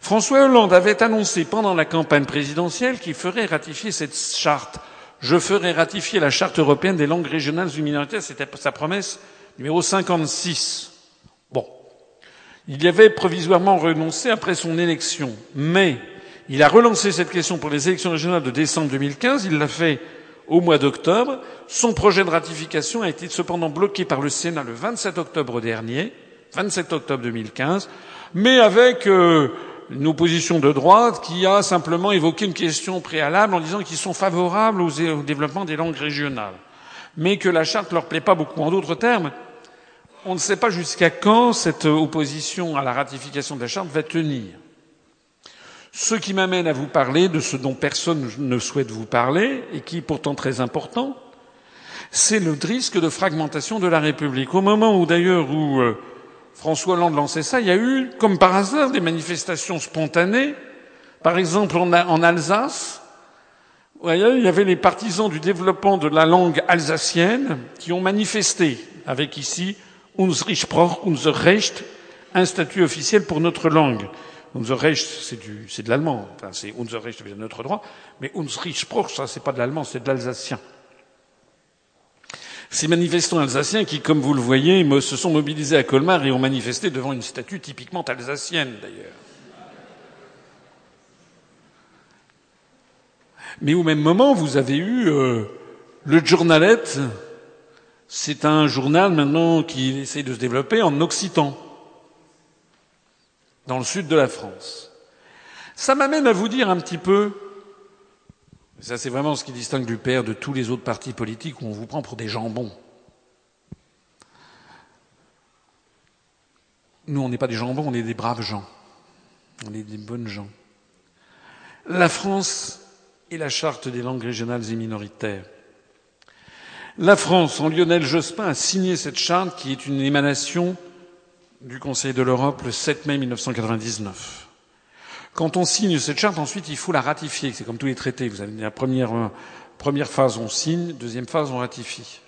François Hollande avait annoncé pendant la campagne présidentielle qu'il ferait ratifier cette charte. Je ferai ratifier la charte européenne des langues régionales ou minoritaires. C'était sa promesse numéro 56. Bon. Il y avait provisoirement renoncé après son élection. Mais il a relancé cette question pour les élections régionales de décembre 2015. Il l'a fait au mois d'octobre. Son projet de ratification a été cependant bloqué par le Sénat le 27 octobre dernier, 27 octobre 2015, mais avec euh, une opposition de droite qui a simplement évoqué une question préalable en disant qu'ils sont favorables au développement des langues régionales, mais que la charte leur plaît pas beaucoup. En d'autres termes, on ne sait pas jusqu'à quand cette opposition à la ratification de la charte va tenir. Ce qui m'amène à vous parler de ce dont personne ne souhaite vous parler et qui est pourtant très important, c'est le risque de fragmentation de la République. Au moment où d'ailleurs où euh, François Hollande lançait ça, il y a eu, comme par hasard, des manifestations spontanées. Par exemple, en, Alsace, il y avait les partisans du développement de la langue alsacienne qui ont manifesté avec ici Unsere Sprach, unser Recht, un statut officiel pour notre langue. Unser Recht, c'est de l'allemand. Enfin, c'est Unser Recht, c'est notre droit. Mais Unsere Sprach, ça, c'est pas de l'allemand, c'est de l'alsacien. Ces manifestants alsaciens qui, comme vous le voyez, se sont mobilisés à Colmar et ont manifesté devant une statue typiquement alsacienne, d'ailleurs. Mais au même moment, vous avez eu euh, le Journalet. C'est un journal maintenant qui essaie de se développer en occitan, dans le sud de la France. Ça m'amène à vous dire un petit peu ça, c'est vraiment ce qui distingue du père de tous les autres partis politiques où on vous prend pour des jambons. Nous, on n'est pas des jambons, on est des braves gens. On est des bonnes gens. La France et la charte des langues régionales et minoritaires. La France, en Lionel Jospin, a signé cette charte qui est une émanation du Conseil de l'Europe le 7 mai 1999. Quand on signe cette charte, ensuite, il faut la ratifier. C'est comme tous les traités. Vous avez la première, euh, première phase, on signe. Deuxième phase, on ratifie.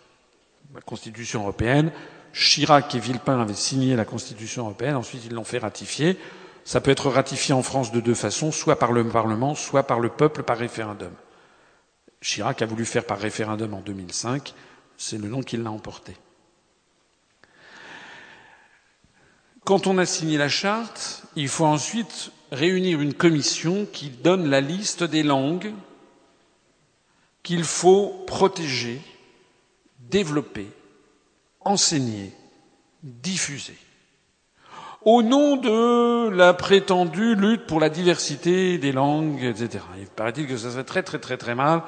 La Constitution européenne. Chirac et Villepin avaient signé la Constitution européenne. Ensuite, ils l'ont fait ratifier. Ça peut être ratifié en France de deux façons, soit par le Parlement, soit par le peuple par référendum. Chirac a voulu faire par référendum en 2005. C'est le nom qui l'a emporté. Quand on a signé la charte, il faut ensuite réunir une commission qui donne la liste des langues qu'il faut protéger, développer, enseigner, diffuser. Au nom de la prétendue lutte pour la diversité des langues, etc. Il paraît-il que ça serait très très très très mal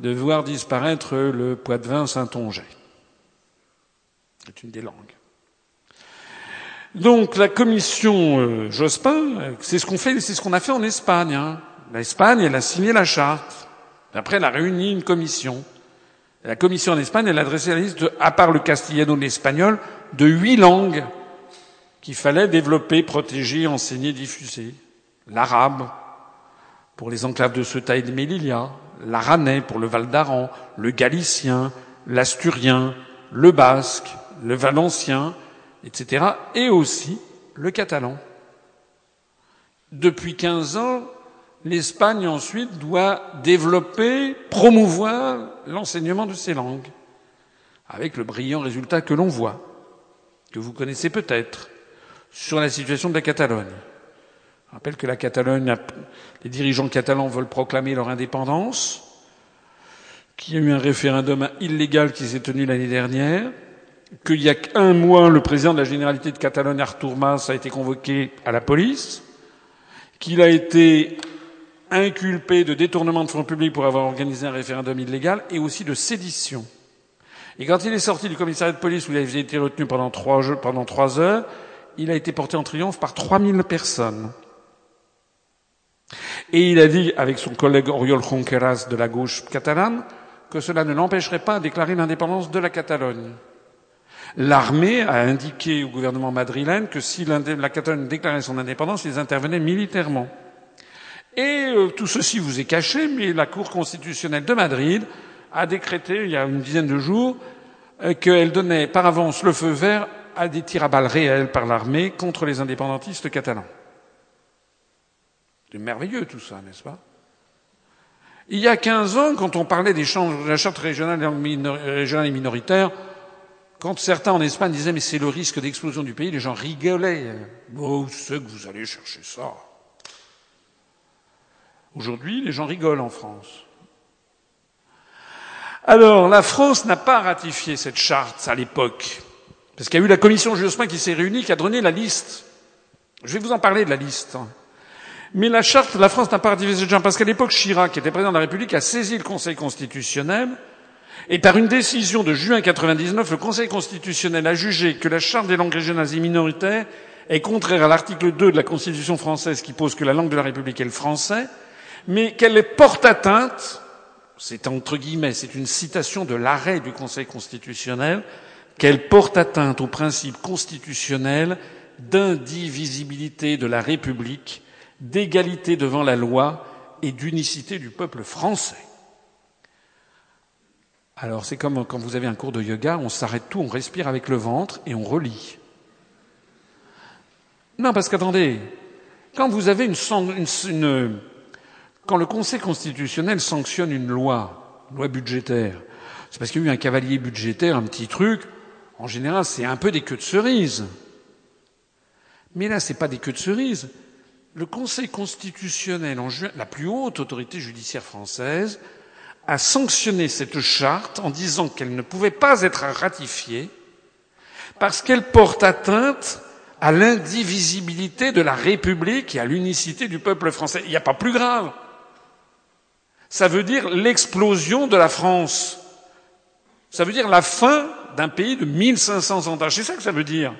de voir disparaître le poids-de-vin saint-ongais. C'est une des langues. Donc la commission euh, Jospin, c'est ce qu'on fait, c'est ce qu'on a fait en Espagne. Hein. L'Espagne, elle a signé la charte. Après, elle a réuni une commission. La commission en Espagne, elle a dressé la liste, de, à part le castillano et l'espagnol, de huit langues qu'il fallait développer, protéger, enseigner, diffuser. L'arabe, pour les enclaves de Ceuta et de Melilla, l'aranais pour le Val d'Aran, le galicien, l'asturien, le basque, le valencien, etc., et aussi le catalan. Depuis 15 ans, l'Espagne ensuite doit développer, promouvoir l'enseignement de ces langues, avec le brillant résultat que l'on voit, que vous connaissez peut-être, sur la situation de la Catalogne. Je rappelle que la Catalogne, les dirigeants catalans veulent proclamer leur indépendance, qu'il y a eu un référendum illégal qui s'est tenu l'année dernière, qu'il y a un mois, le président de la Généralité de Catalogne, Artur Mas, a été convoqué à la police, qu'il a été inculpé de détournement de fonds publics pour avoir organisé un référendum illégal et aussi de sédition. Et quand il est sorti du commissariat de police où il avait été retenu pendant trois, heures, il a été porté en triomphe par 3000 personnes. Et il a dit, avec son collègue Oriol Junqueras de la gauche catalane, que cela ne l'empêcherait pas de déclarer l'indépendance de la Catalogne. L'armée a indiqué au gouvernement madrilène que si la Catalogne déclarait son indépendance, ils intervenaient militairement. Et euh, tout ceci vous est caché, mais la Cour constitutionnelle de Madrid a décrété, il y a une dizaine de jours, euh, qu'elle donnait par avance le feu vert à des tirs à balles réels par l'armée contre les indépendantistes catalans. C'est merveilleux tout ça, n'est-ce pas? Il y a 15 ans, quand on parlait des de la charte régionale et minoritaire, quand certains en Espagne disaient mais c'est le risque d'explosion du pays, les gens rigolaient. Oh, c'est que vous allez chercher ça? Aujourd'hui, les gens rigolent en France. Alors, la France n'a pas ratifié cette charte à l'époque, parce qu'il y a eu la commission Jospin qui s'est réunie, qui a donné la liste. Je vais vous en parler de la liste. Mais la charte, la France n'a pas ratifié cette charte, parce qu'à l'époque, Chirac, qui était président de la République, a saisi le Conseil constitutionnel, et par une décision de juin 99, le Conseil constitutionnel a jugé que la charte des langues régionales et minoritaires est contraire à l'article 2 de la Constitution française qui pose que la langue de la République est le français, mais qu'elle porte atteinte, c'est entre guillemets, c'est une citation de l'arrêt du Conseil constitutionnel, qu'elle porte atteinte au principe constitutionnel d'indivisibilité de la République, d'égalité devant la loi et d'unicité du peuple français. Alors c'est comme quand vous avez un cours de yoga, on s'arrête tout, on respire avec le ventre et on relit. Non, parce qu'attendez, quand vous avez une, une, quand le Conseil constitutionnel sanctionne une loi, loi budgétaire, c'est parce qu'il y a eu un cavalier budgétaire, un petit truc. En général, c'est un peu des queues de cerise. Mais là, c'est pas des queues de cerise. Le Conseil constitutionnel, la plus haute autorité judiciaire française, a sanctionné cette charte en disant qu'elle ne pouvait pas être ratifiée parce qu'elle porte atteinte à l'indivisibilité de la République et à l'unicité du peuple français. Il n'y a pas plus grave ça veut dire l'explosion de la France. Ça veut dire la fin d'un pays de 1500 ans d'âge. C'est ça que ça veut dire.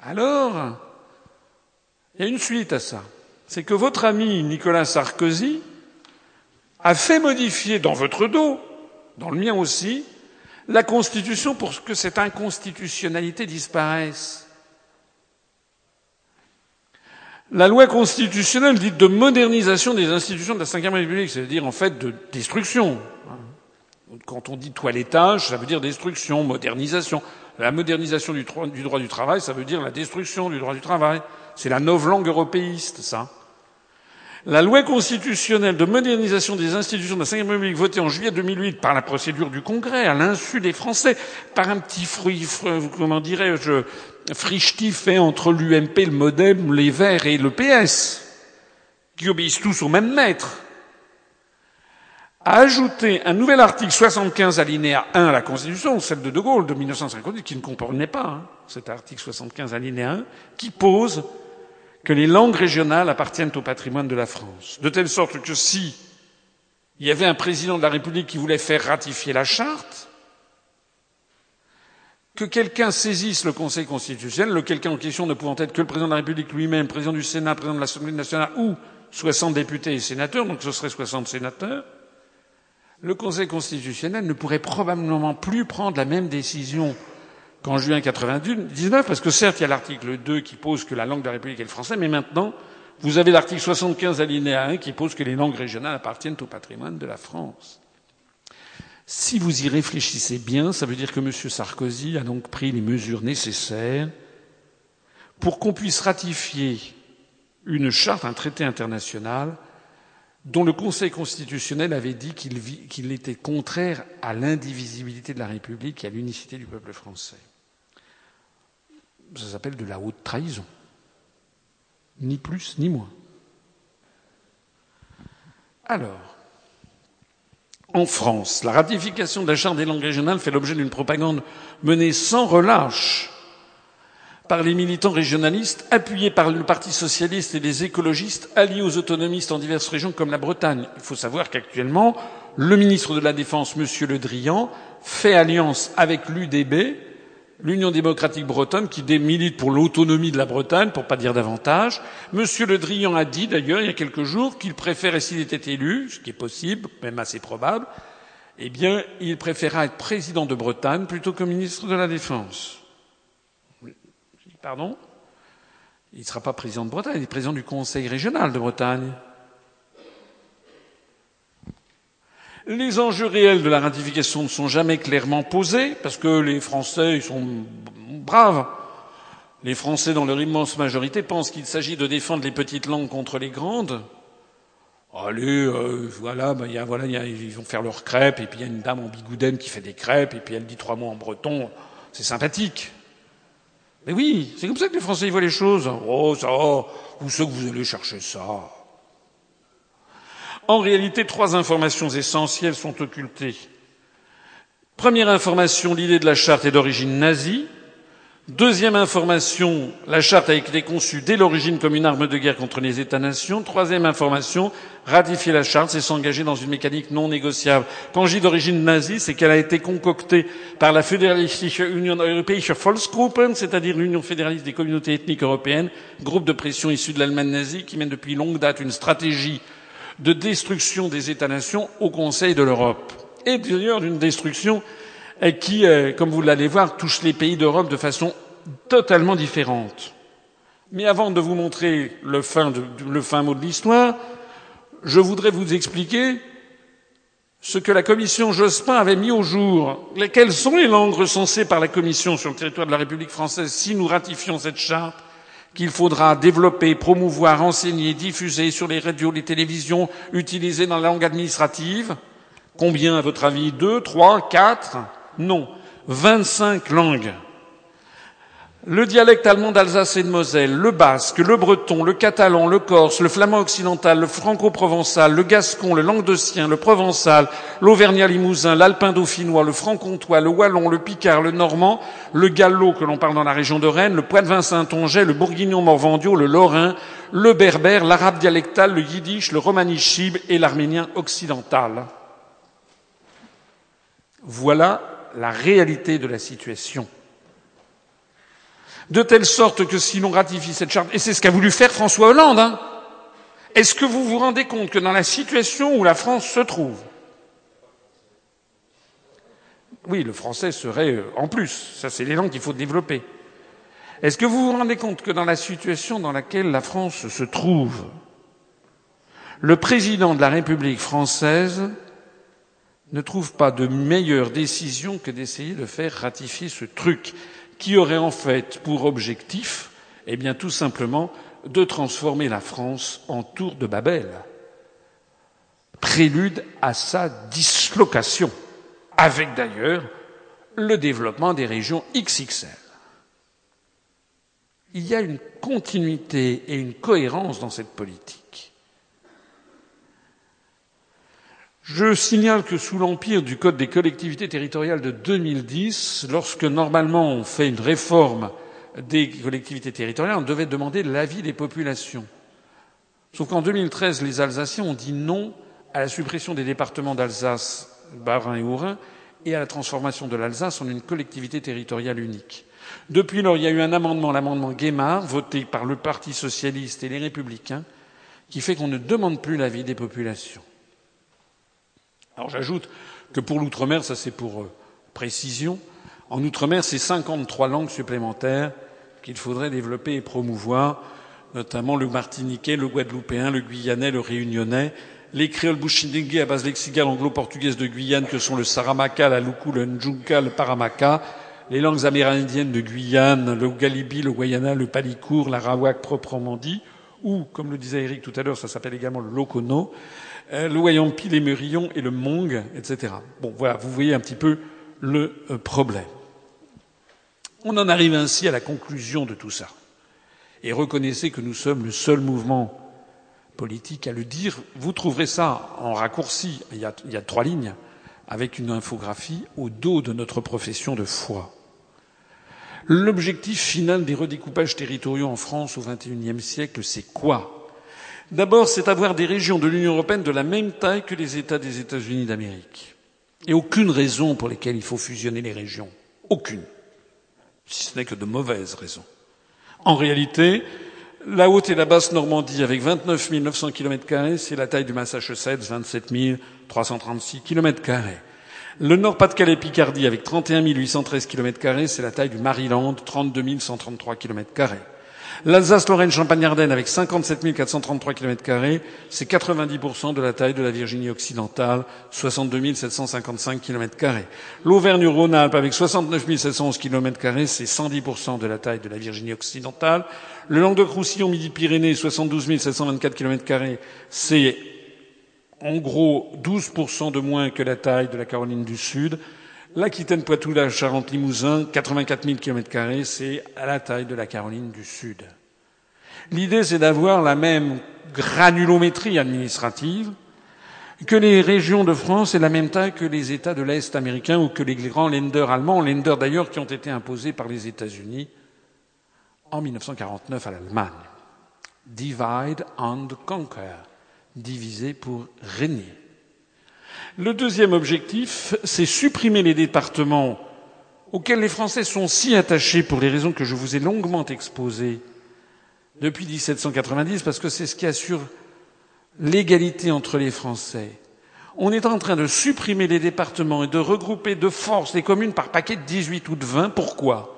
Alors, il y a une suite à ça. C'est que votre ami Nicolas Sarkozy a fait modifier dans votre dos, dans le mien aussi, la Constitution pour que cette inconstitutionnalité disparaisse. La loi constitutionnelle dite de modernisation des institutions de la Ve République, c'est-à-dire en fait de destruction. Quand on dit toilettage, ça veut dire destruction, modernisation. La modernisation du, droit du travail, ça veut dire la destruction du droit du travail. C'est la langue européiste, ça. La loi constitutionnelle de modernisation des institutions de la Ve République votée en juillet 2008 par la procédure du Congrès, à l'insu des Français, par un petit fruit, comment dirais-je, frichti fait entre l'UMP, le MoDem, les Verts et le PS, qui obéissent tous au même maître, a ajouté un nouvel article 75 alinéa 1 à la Constitution, celle de De Gaulle de 1958, qui ne comprenait pas hein, cet article 75 alinéa 1, qui pose que les langues régionales appartiennent au patrimoine de la France. De telle sorte que si il y avait un président de la République qui voulait faire ratifier la charte, que quelqu'un saisisse le Conseil constitutionnel, le quelqu'un en question ne pouvant être que le président de la République lui-même, président du Sénat, président de l'Assemblée nationale ou 60 députés et sénateurs, donc ce serait 60 sénateurs, le Conseil constitutionnel ne pourrait probablement plus prendre la même décision qu'en juin 99, parce que certes, il y a l'article 2 qui pose que la langue de la République est le français, mais maintenant, vous avez l'article 75 alinéa 1 qui pose que les langues régionales appartiennent au patrimoine de la France. Si vous y réfléchissez bien, ça veut dire que M. Sarkozy a donc pris les mesures nécessaires pour qu'on puisse ratifier une charte, un traité international dont le Conseil constitutionnel avait dit qu'il était contraire à l'indivisibilité de la République et à l'unicité du peuple français. Ça s'appelle de la haute trahison. Ni plus ni moins. Alors, en France, la ratification de la Charte des langues régionales fait l'objet d'une propagande menée sans relâche par les militants régionalistes, appuyés par le Parti socialiste et les écologistes, alliés aux autonomistes en diverses régions comme la Bretagne. Il faut savoir qu'actuellement, le ministre de la Défense, M. Le Drian, fait alliance avec l'UDB, l'Union démocratique bretonne, qui milite pour l'autonomie de la Bretagne, pour pas dire davantage. M. Le Drian a dit, d'ailleurs, il y a quelques jours, qu'il préférait, s'il était élu, ce qui est possible, même assez probable, eh bien, il préférera être président de Bretagne plutôt que ministre de la Défense. Pardon? Il ne sera pas président de Bretagne, il est président du Conseil régional de Bretagne. Les enjeux réels de la ratification ne sont jamais clairement posés, parce que les Français, ils sont braves. Les Français, dans leur immense majorité, pensent qu'il s'agit de défendre les petites langues contre les grandes. Allez, euh, voilà, ben, y a, voilà ils vont faire leurs crêpes, et puis il y a une dame en bigoudaine qui fait des crêpes, et puis elle dit trois mots en breton. C'est sympathique. Mais oui, c'est comme ça que les Français voient les choses. Oh, ça, où c'est que vous allez chercher ça? En réalité, trois informations essentielles sont occultées. Première information, l'idée de la charte est d'origine nazie. Deuxième information, la charte a été conçue dès l'origine comme une arme de guerre contre les États-nations. Troisième information, ratifier la charte, c'est s'engager dans une mécanique non négociable. Quand je dis d'origine nazie, c'est qu'elle a été concoctée par la Föderalistische Union Europäische Volksgruppen, c'est-à-dire l'Union fédéraliste des communautés ethniques européennes, groupe de pression issu de l'Allemagne nazie, qui mène depuis longue date une stratégie de destruction des États-nations au Conseil de l'Europe. Et d'ailleurs d'une destruction qui, euh, comme vous l'allez voir, touche les pays d'Europe de façon totalement différente. Mais avant de vous montrer le fin, le fin mot de l'histoire, je voudrais vous expliquer ce que la commission Jospin avait mis au jour. Quelles sont les langues recensées par la commission sur le territoire de la République française si nous ratifions cette charte qu'il faudra développer, promouvoir, enseigner, diffuser sur les radios, les télévisions, utiliser dans la langue administrative. Combien, à votre avis? Deux, trois, quatre? Non, 25 langues. Le dialecte allemand d'Alsace et de Moselle, le basque, le breton, le catalan, le corse, le flamand occidental, le franco-provençal, le gascon, le languedocien, le provençal, l'auvergnat limousin, l'alpin dauphinois, le franc-comtois, le wallon, le picard, le normand, le gallo que l'on parle dans la région de Rennes, le poitevin saint-onget, le bourguignon morvandio, le lorrain, le berbère, l'arabe dialectal, le yiddish, le romani et l'arménien occidental. Voilà la réalité de la situation. De telle sorte que si l'on ratifie cette charte, et c'est ce qu'a voulu faire François Hollande, hein, est-ce que vous vous rendez compte que dans la situation où la France se trouve, oui, le français serait euh, en plus, ça c'est l'élan qu'il faut développer. Est-ce que vous vous rendez compte que dans la situation dans laquelle la France se trouve, le président de la République française ne trouve pas de meilleure décision que d'essayer de faire ratifier ce truc? Qui aurait en fait pour objectif, eh bien, tout simplement, de transformer la France en tour de Babel. Prélude à sa dislocation, avec d'ailleurs le développement des régions XXL. Il y a une continuité et une cohérence dans cette politique. Je signale que sous l'empire du Code des collectivités territoriales de 2010, lorsque normalement on fait une réforme des collectivités territoriales, on devait demander l'avis des populations. Sauf qu'en 2013, les Alsaciens ont dit non à la suppression des départements d'Alsace, Bas-Rhin et Haut-Rhin et à la transformation de l'Alsace en une collectivité territoriale unique. Depuis lors, il y a eu un amendement, l'amendement Guémard, voté par le Parti socialiste et les Républicains, qui fait qu'on ne demande plus l'avis des populations. Alors j'ajoute que pour l'outre-mer, ça c'est pour euh, précision, en outre-mer, c'est 53 langues supplémentaires qu'il faudrait développer et promouvoir, notamment le martiniquais, le guadeloupéen, le guyanais, le réunionnais, les créoles bushindengue à base lexicale anglo-portugaise de Guyane que sont le saramaka, la luku, le njunka, le paramaka, les langues amérindiennes de Guyane, le galibi, le guayana, le palicourt, l'arawak proprement dit, ou, comme le disait Eric tout à l'heure, ça s'appelle également le lokono, euh, le wayampi, les murillons et le mong, etc. Bon, voilà, vous voyez un petit peu le euh, problème. On en arrive ainsi à la conclusion de tout ça. Et reconnaissez que nous sommes le seul mouvement politique à le dire. Vous trouverez ça en raccourci, il y a trois lignes, avec une infographie au dos de notre profession de foi. L'objectif final des redécoupages territoriaux en France au XXIe siècle, c'est quoi? D'abord, c'est avoir des régions de l'Union européenne de la même taille que les États des États-Unis d'Amérique. Et aucune raison pour lesquelles il faut fusionner les régions. Aucune. Si ce n'est que de mauvaises raisons. En réalité, la haute et la basse Normandie avec 29 900 km, c'est la taille du Massachusetts, 27 336 km. Le Nord-Pas-de-Calais-Picardie avec 31 813 km, c'est la taille du Maryland, 32 133 km. L'Alsace-Lorraine-Champagne-Ardenne avec 57 433 km, c'est 90% de la taille de la Virginie occidentale, 62 755 km. L'Auvergne-Rhône-Alpes avec 69 711 km, c'est 110% de la taille de la Virginie occidentale. Le Languedoc-Roussillon, Midi-Pyrénées, 72 724 km, c'est en gros 12% de moins que la taille de la Caroline du Sud. L'Aquitaine, Poitou, Charente, Limousin, 84 000 km, c'est à la taille de la Caroline du Sud. L'idée, c'est d'avoir la même granulométrie administrative, que les régions de France aient la même taille que les États de l'Est américain ou que les grands lenders allemands, lenders d'ailleurs qui ont été imposés par les États-Unis en 1949 à l'Allemagne. Divide and conquer. Diviser pour régner. Le deuxième objectif, c'est supprimer les départements auxquels les Français sont si attachés pour les raisons que je vous ai longuement exposées depuis 1790, parce que c'est ce qui assure l'égalité entre les Français. On est en train de supprimer les départements et de regrouper de force les communes par paquet de 18 ou de 20. Pourquoi?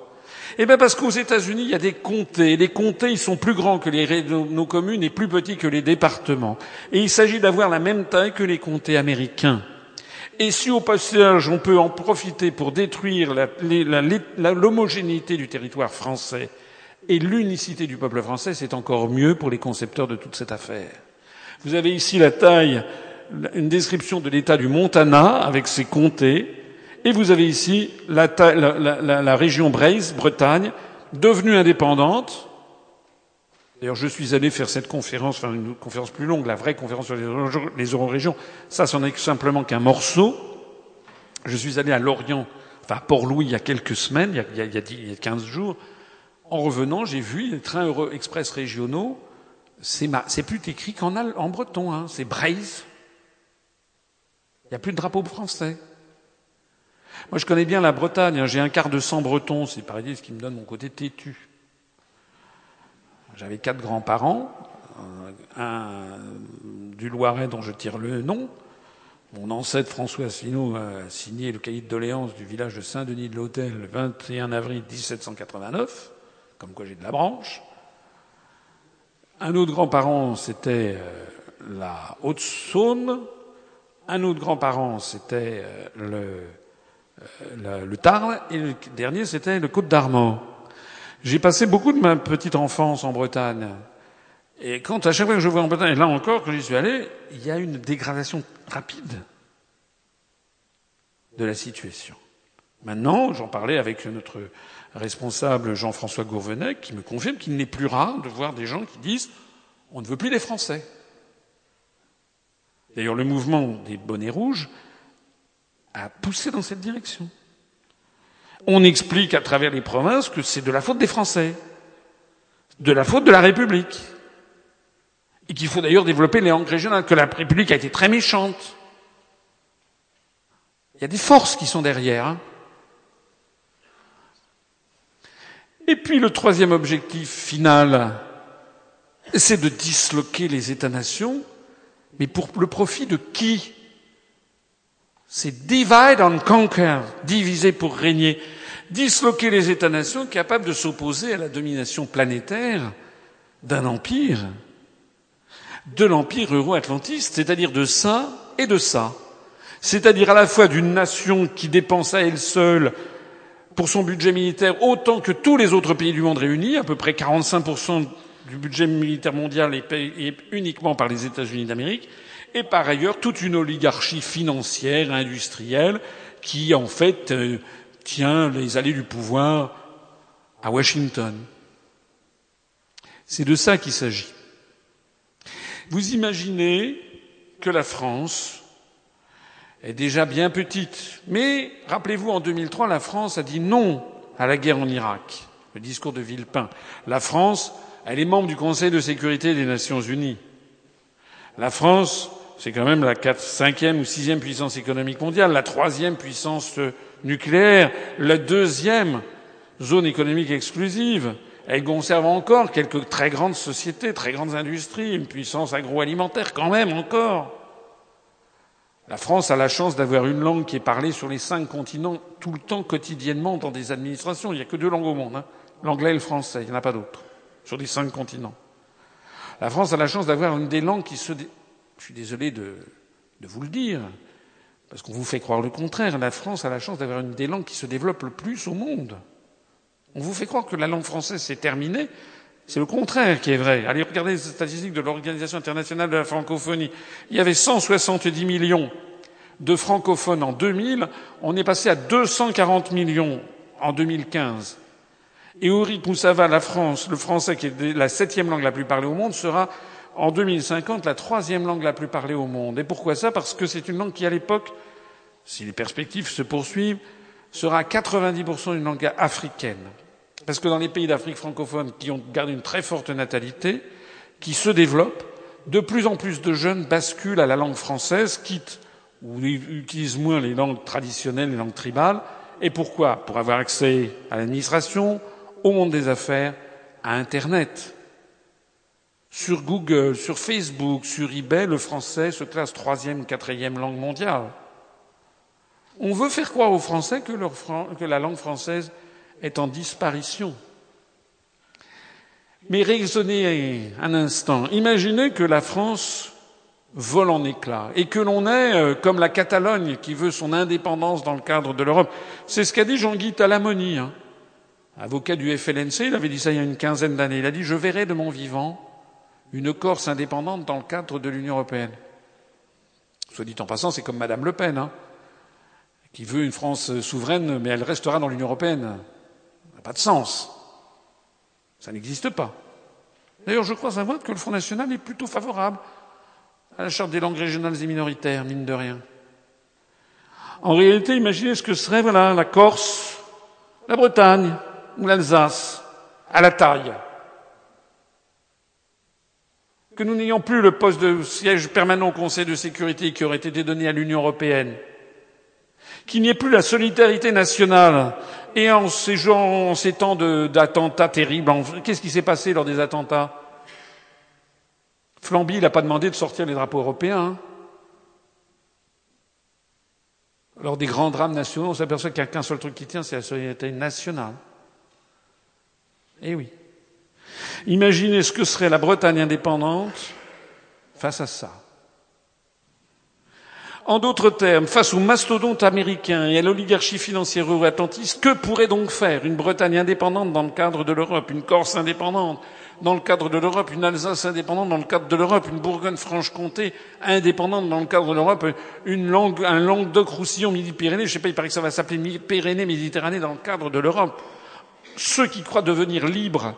Eh bien parce qu'aux États-Unis, il y a des comtés. Les comtés, ils sont plus grands que les, nos communes et plus petits que les départements. Et il s'agit d'avoir la même taille que les comtés américains. Et si au passage on peut en profiter pour détruire l'homogénéité du territoire français et l'unicité du peuple français, c'est encore mieux pour les concepteurs de toute cette affaire. Vous avez ici la taille, une description de l'état du Montana avec ses comtés, et vous avez ici la, la, la région Braise, Bretagne, devenue indépendante. D'ailleurs, je suis allé faire cette conférence, enfin une conférence plus longue, la vraie conférence sur les eurorégions. Ça, c'en est simplement qu'un morceau. Je suis allé à Lorient, enfin à Port-Louis, il y a quelques semaines, il y a, il y a, il y a 15 jours. En revenant, j'ai vu les trains Euro express régionaux. C'est plus écrit qu'en en breton, hein. c'est Braise. Il n'y a plus de drapeau français. Moi, je connais bien la Bretagne. Hein. J'ai un quart de sang breton. C'est pareil, ce qui me donne mon côté têtu. J'avais quatre grands-parents, un du Loiret dont je tire le nom. Mon ancêtre François Asselineau a signé le cahier de doléances du village de Saint-Denis de l'Hôtel le 21 avril 1789, comme quoi j'ai de la branche. Un autre grand-parent, c'était euh, la Haute-Saône. Un autre grand-parent, c'était euh, le euh, le Tarn, et le dernier, c'était le Côte d'Armor. J'ai passé beaucoup de ma petite enfance en Bretagne. Et quand, à chaque fois que je vois en Bretagne, et là encore, quand j'y suis allé, il y a une dégradation rapide de la situation. Maintenant, j'en parlais avec notre responsable Jean-François Gourvenec, qui me confirme qu'il n'est plus rare de voir des gens qui disent on ne veut plus les Français. D'ailleurs, le mouvement des bonnets rouges à pousser dans cette direction. On explique à travers les provinces que c'est de la faute des Français, de la faute de la République, et qu'il faut d'ailleurs développer les langues régionales, que la République a été très méchante. Il y a des forces qui sont derrière. Hein. Et puis le troisième objectif final, c'est de disloquer les États-nations, mais pour le profit de qui? C'est divide and conquer, diviser pour régner, disloquer les États-nations capables de s'opposer à la domination planétaire d'un empire. de l'empire euro-atlantiste, c'est-à-dire de ça et de ça. C'est-à-dire à la fois d'une nation qui dépense à elle seule pour son budget militaire autant que tous les autres pays du monde réunis, à peu près 45% du budget militaire mondial est payé uniquement par les États-Unis d'Amérique, et par ailleurs toute une oligarchie financière, industrielle, qui en fait euh, tient les allées du pouvoir à Washington. C'est de ça qu'il s'agit. Vous imaginez que la France est déjà bien petite, mais rappelez-vous, en 2003, la France a dit non à la guerre en Irak. Le discours de Villepin. La France, elle est membre du Conseil de sécurité des Nations Unies. La France, c'est quand même la cinquième ou sixième puissance économique mondiale, la troisième puissance nucléaire, la deuxième zone économique exclusive. Elle conserve encore quelques très grandes sociétés, très grandes industries, une puissance agroalimentaire quand même encore. La France a la chance d'avoir une langue qui est parlée sur les cinq continents tout le temps, quotidiennement, dans des administrations. Il n'y a que deux langues au monde, hein. l'anglais et le français, il n'y en a pas d'autres, sur les cinq continents. La France a la chance d'avoir une des langues qui se... Je suis désolé de, de vous le dire, parce qu'on vous fait croire le contraire. La France a la chance d'avoir une des langues qui se développe le plus au monde. On vous fait croire que la langue française c'est terminé. C'est le contraire qui est vrai. Allez regarder les statistiques de l'Organisation internationale de la francophonie. Il y avait 170 millions de francophones en 2000. On est passé à 240 millions en 2015. Et au rythme la France, le français, qui est la septième langue la plus parlée au monde, sera en 2050 la troisième langue la plus parlée au monde. Et pourquoi ça? Parce que c'est une langue qui, à l'époque, si les perspectives se poursuivent, sera à 90% une langue africaine. Parce que dans les pays d'Afrique francophone qui ont gardé une très forte natalité, qui se développent, de plus en plus de jeunes basculent à la langue française, quittent ou utilisent moins les langues traditionnelles, les langues tribales. Et pourquoi? Pour avoir accès à l'administration, au monde des affaires, à Internet. Sur Google, sur Facebook, sur eBay, le français se classe troisième, quatrième langue mondiale. On veut faire croire aux Français que, la langue française est en disparition. Mais raisonnez un instant. Imaginez que la France vole en éclats et que l'on est euh, comme la Catalogne qui veut son indépendance dans le cadre de l'Europe. C'est ce qu'a dit Jean-Guy Talamoni, hein. avocat du FLNC. Il avait dit ça il y a une quinzaine d'années. Il a dit Je verrai de mon vivant une Corse indépendante dans le cadre de l'Union européenne. Soit dit en passant, c'est comme Madame Le Pen, hein, qui veut une France souveraine, mais elle restera dans l'Union européenne n'a pas de sens. Ça n'existe pas. D'ailleurs, je crois savoir que le Front National est plutôt favorable à la charte des langues régionales et minoritaires, mine de rien. En réalité, imaginez ce que serait, voilà, la Corse, la Bretagne ou l'Alsace, à la taille. Que nous n'ayons plus le poste de siège permanent au Conseil de sécurité qui aurait été donné à l'Union européenne qu'il n'y ait plus la solidarité nationale. Et en ces, temps d'attentats terribles, qu'est-ce qui s'est passé lors des attentats? Flamby n'a pas demandé de sortir les drapeaux européens. Hein. lors des grands drames nationaux, on s'aperçoit qu'il n'y a qu'un seul truc qui tient, c'est la solidarité nationale. Eh oui. Imaginez ce que serait la Bretagne indépendante face à ça. En d'autres termes, face aux mastodontes américains et à l'oligarchie financière euro-atlantiste, que pourrait donc faire une Bretagne indépendante dans le cadre de l'Europe, une Corse indépendante dans le cadre de l'Europe, une Alsace indépendante dans le cadre de l'Europe, une Bourgogne-Franche-Comté indépendante dans le cadre de l'Europe, une un Languedoc-Roussillon Midi-Pyrénées, je sais pas, il paraît que ça va s'appeler Pyrénées-Méditerranée dans le cadre de l'Europe. Ceux qui croient devenir libres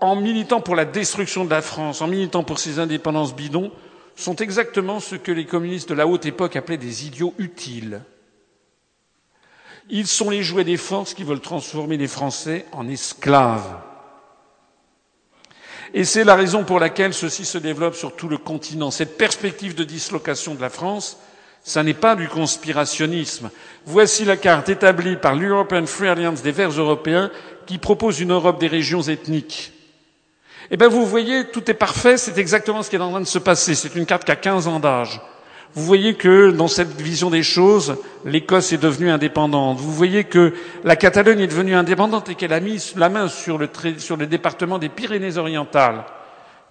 en militant pour la destruction de la France, en militant pour ses indépendances bidons, sont exactement ce que les communistes de la haute époque appelaient des idiots utiles. Ils sont les jouets des forces qui veulent transformer les Français en esclaves. Et c'est la raison pour laquelle ceci se développe sur tout le continent. Cette perspective de dislocation de la France, ça n'est pas du conspirationnisme. Voici la carte établie par l'European Free Alliance des Verts européens qui propose une Europe des régions ethniques. Eh bien, vous voyez, tout est parfait, c'est exactement ce qui est en train de se passer. C'est une carte qui a 15 ans d'âge. Vous voyez que dans cette vision des choses, l'Écosse est devenue indépendante. Vous voyez que la Catalogne est devenue indépendante et qu'elle a mis la main sur le, le département des Pyrénées-Orientales,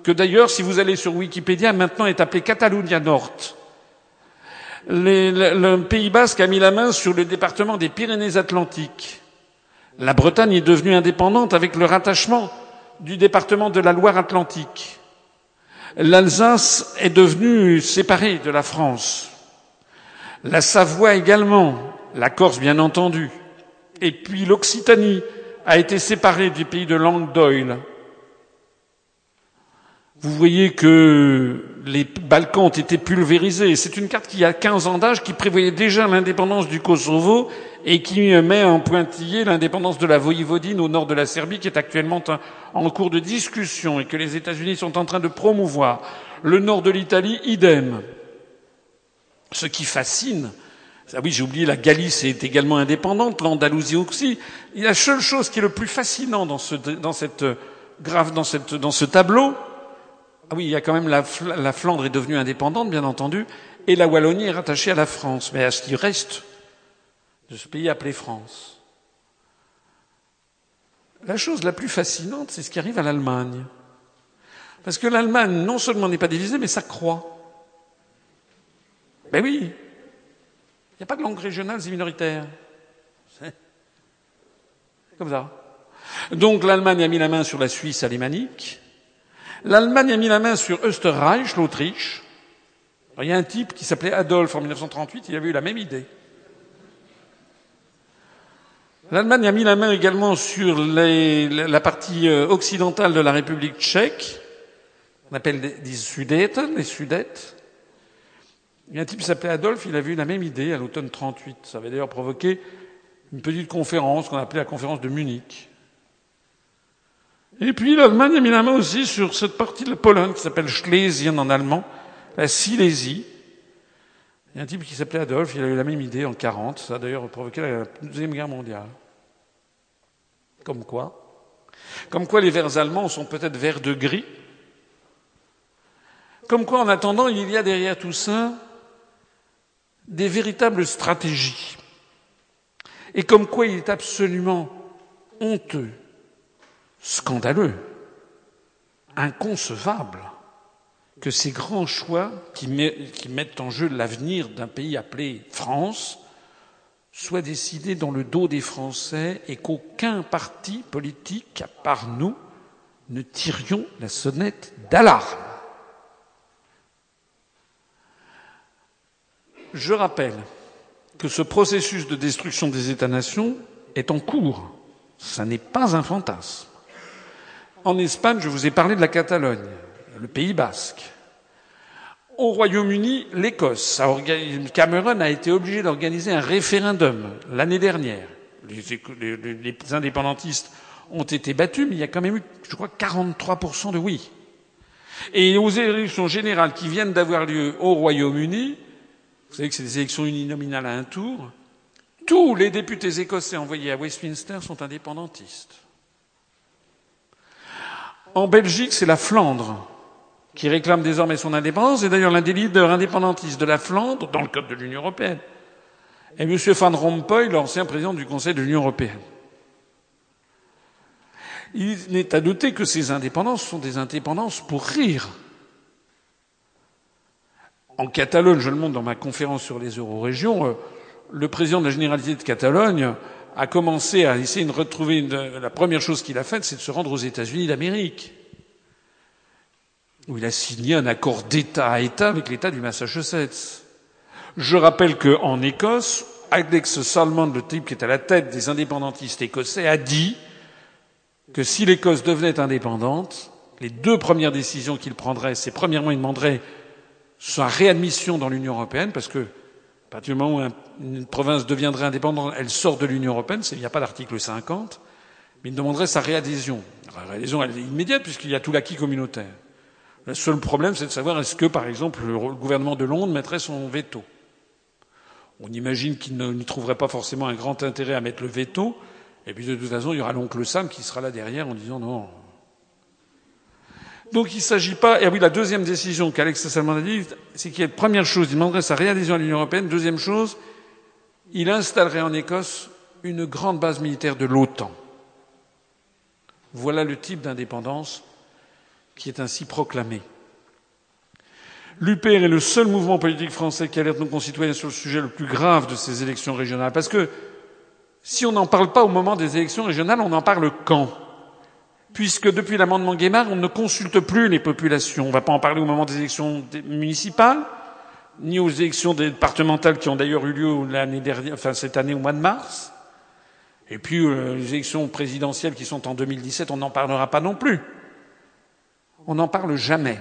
que d'ailleurs, si vous allez sur Wikipédia, maintenant est appelé Catalunya Nord. le Pays basque a mis la main sur le département des Pyrénées-Atlantiques. La Bretagne est devenue indépendante avec le rattachement du département de la Loire-Atlantique. L'Alsace est devenue séparée de la France. La Savoie également, la Corse bien entendu. Et puis l'Occitanie a été séparée du pays de langue d'Oil. Vous voyez que les Balkans ont été pulvérisés. C'est une carte qui a 15 ans d'âge, qui prévoyait déjà l'indépendance du Kosovo et qui met en pointillé l'indépendance de la Voïvodine au nord de la Serbie, qui est actuellement en cours de discussion et que les États-Unis sont en train de promouvoir. Le nord de l'Italie, idem. Ce qui fascine, ah oui, j'ai oublié, la Galice est également indépendante, l'Andalousie aussi. La seule chose qui est le plus fascinant dans ce, dans cette grave, dans ce tableau, ah oui, il y a quand même la, la Flandre est devenue indépendante, bien entendu, et la Wallonie est rattachée à la France. Mais à ce qui reste de ce pays appelé France. La chose la plus fascinante, c'est ce qui arrive à l'Allemagne. Parce que l'Allemagne, non seulement n'est pas divisée, mais ça croît. Ben oui. Il n'y a pas de langue régionale et minoritaire. C'est comme ça. Donc l'Allemagne a mis la main sur la Suisse alémanique. L'Allemagne a mis la main sur Österreich, l'Autriche. Il y a un type qui s'appelait Adolphe en 1938, il avait eu la même idée. L'Allemagne a mis la main également sur la partie euh, occidentale de la République tchèque. On appelle des Sudeten, les Sudètes. Il y a un type qui s'appelait Adolphe, il avait eu la même idée à l'automne 38. Ça avait d'ailleurs provoqué une petite conférence qu'on appelait la conférence de Munich. Et puis l'Allemagne main aussi sur cette partie de la Pologne qui s'appelle Schlesien en allemand, la Silésie. Il y a un type qui s'appelait Adolphe, il a eu la même idée en 40. Ça a d'ailleurs provoqué la Deuxième Guerre mondiale. Comme quoi Comme quoi les verts allemands sont peut-être verts de gris. Comme quoi, en attendant, il y a derrière tout ça des véritables stratégies. Et comme quoi il est absolument honteux, scandaleux, inconcevable que ces grands choix qui, mettent en jeu l'avenir d'un pays appelé France soit décidé dans le dos des Français et qu'aucun parti politique, à part nous, ne tirions la sonnette d'alarme. Je rappelle que ce processus de destruction des États-nations est en cours. Ça n'est pas un fantasme. En Espagne, je vous ai parlé de la Catalogne, le Pays basque. Au Royaume-Uni, l'Écosse, Cameron a été obligé d'organiser un référendum l'année dernière. Les, indépendantistes ont été battus, mais il y a quand même eu, je crois, 43% de oui. Et aux élections générales qui viennent d'avoir lieu au Royaume-Uni, vous savez que c'est des élections uninominales à un tour, tous les députés écossais envoyés à Westminster sont indépendantistes. En Belgique, c'est la Flandre qui réclame désormais son indépendance, et d'ailleurs l'un des leaders indépendantistes de la Flandre, dans le cadre de l'Union européenne, est M. Van Rompuy, l'ancien président du Conseil de l'Union européenne. Il n'est à douter que ces indépendances sont des indépendances pour rire. En Catalogne, je le montre dans ma conférence sur les eurorégions, euh, le président de la Généralité de Catalogne a commencé à essayer de retrouver une, la première chose qu'il a faite, c'est de se rendre aux États-Unis d'Amérique où il a signé un accord d'État à État avec l'État du Massachusetts. Je rappelle qu'en Écosse, Alex Salmond, le type qui est à la tête des indépendantistes écossais, a dit que si l'Écosse devenait indépendante, les deux premières décisions qu'il prendrait, c'est premièrement, il demanderait sa réadmission dans l'Union européenne, parce que à partir du moment où une province deviendrait indépendante, elle sort de l'Union européenne, il n'y a pas d'article 50, mais il demanderait sa réadhésion. La réadhésion, elle est immédiate, puisqu'il y a tout l'acquis communautaire. Le seul problème, c'est de savoir est-ce que, par exemple, le gouvernement de Londres mettrait son veto. On imagine qu'il n'y trouverait pas forcément un grand intérêt à mettre le veto, et puis de toute façon, il y aura l'oncle Sam qui sera là derrière en disant non. Donc il ne s'agit pas. Et oui, la deuxième décision qu'Alex Salmond a dit, c'est qu'il y a première chose, il demanderait sa réadhésion à l'Union européenne. Deuxième chose, il installerait en Écosse une grande base militaire de l'OTAN. Voilà le type d'indépendance qui est ainsi proclamé. L'UPR est le seul mouvement politique français qui alerte nos concitoyens sur le sujet le plus grave de ces élections régionales. Parce que si on n'en parle pas au moment des élections régionales, on en parle quand? Puisque depuis l'amendement Guémard, on ne consulte plus les populations. On ne va pas en parler au moment des élections municipales, ni aux élections départementales qui ont d'ailleurs eu lieu cette année au mois de mars. Et puis euh, les élections présidentielles qui sont en 2017, on n'en parlera pas non plus. On n'en parle jamais.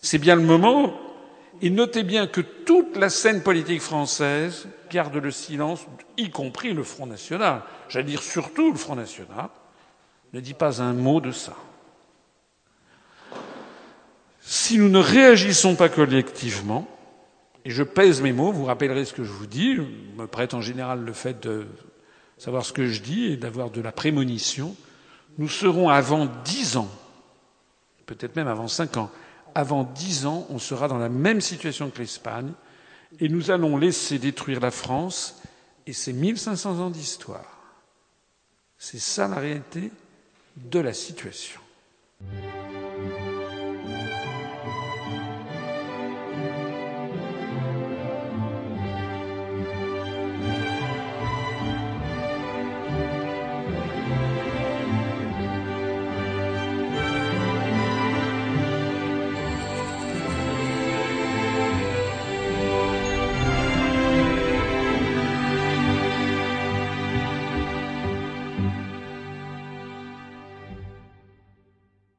C'est bien le moment. Et notez bien que toute la scène politique française garde le silence, y compris le Front National. J'allais dire surtout le Front National, ne dit pas un mot de ça. Si nous ne réagissons pas collectivement, et je pèse mes mots, vous rappellerez ce que je vous dis, je me prête en général le fait de savoir ce que je dis et d'avoir de la prémonition, nous serons avant dix ans, peut-être même avant cinq ans, avant dix ans, on sera dans la même situation que l'Espagne et nous allons laisser détruire la France et ses 1500 ans d'histoire. C'est ça la réalité de la situation.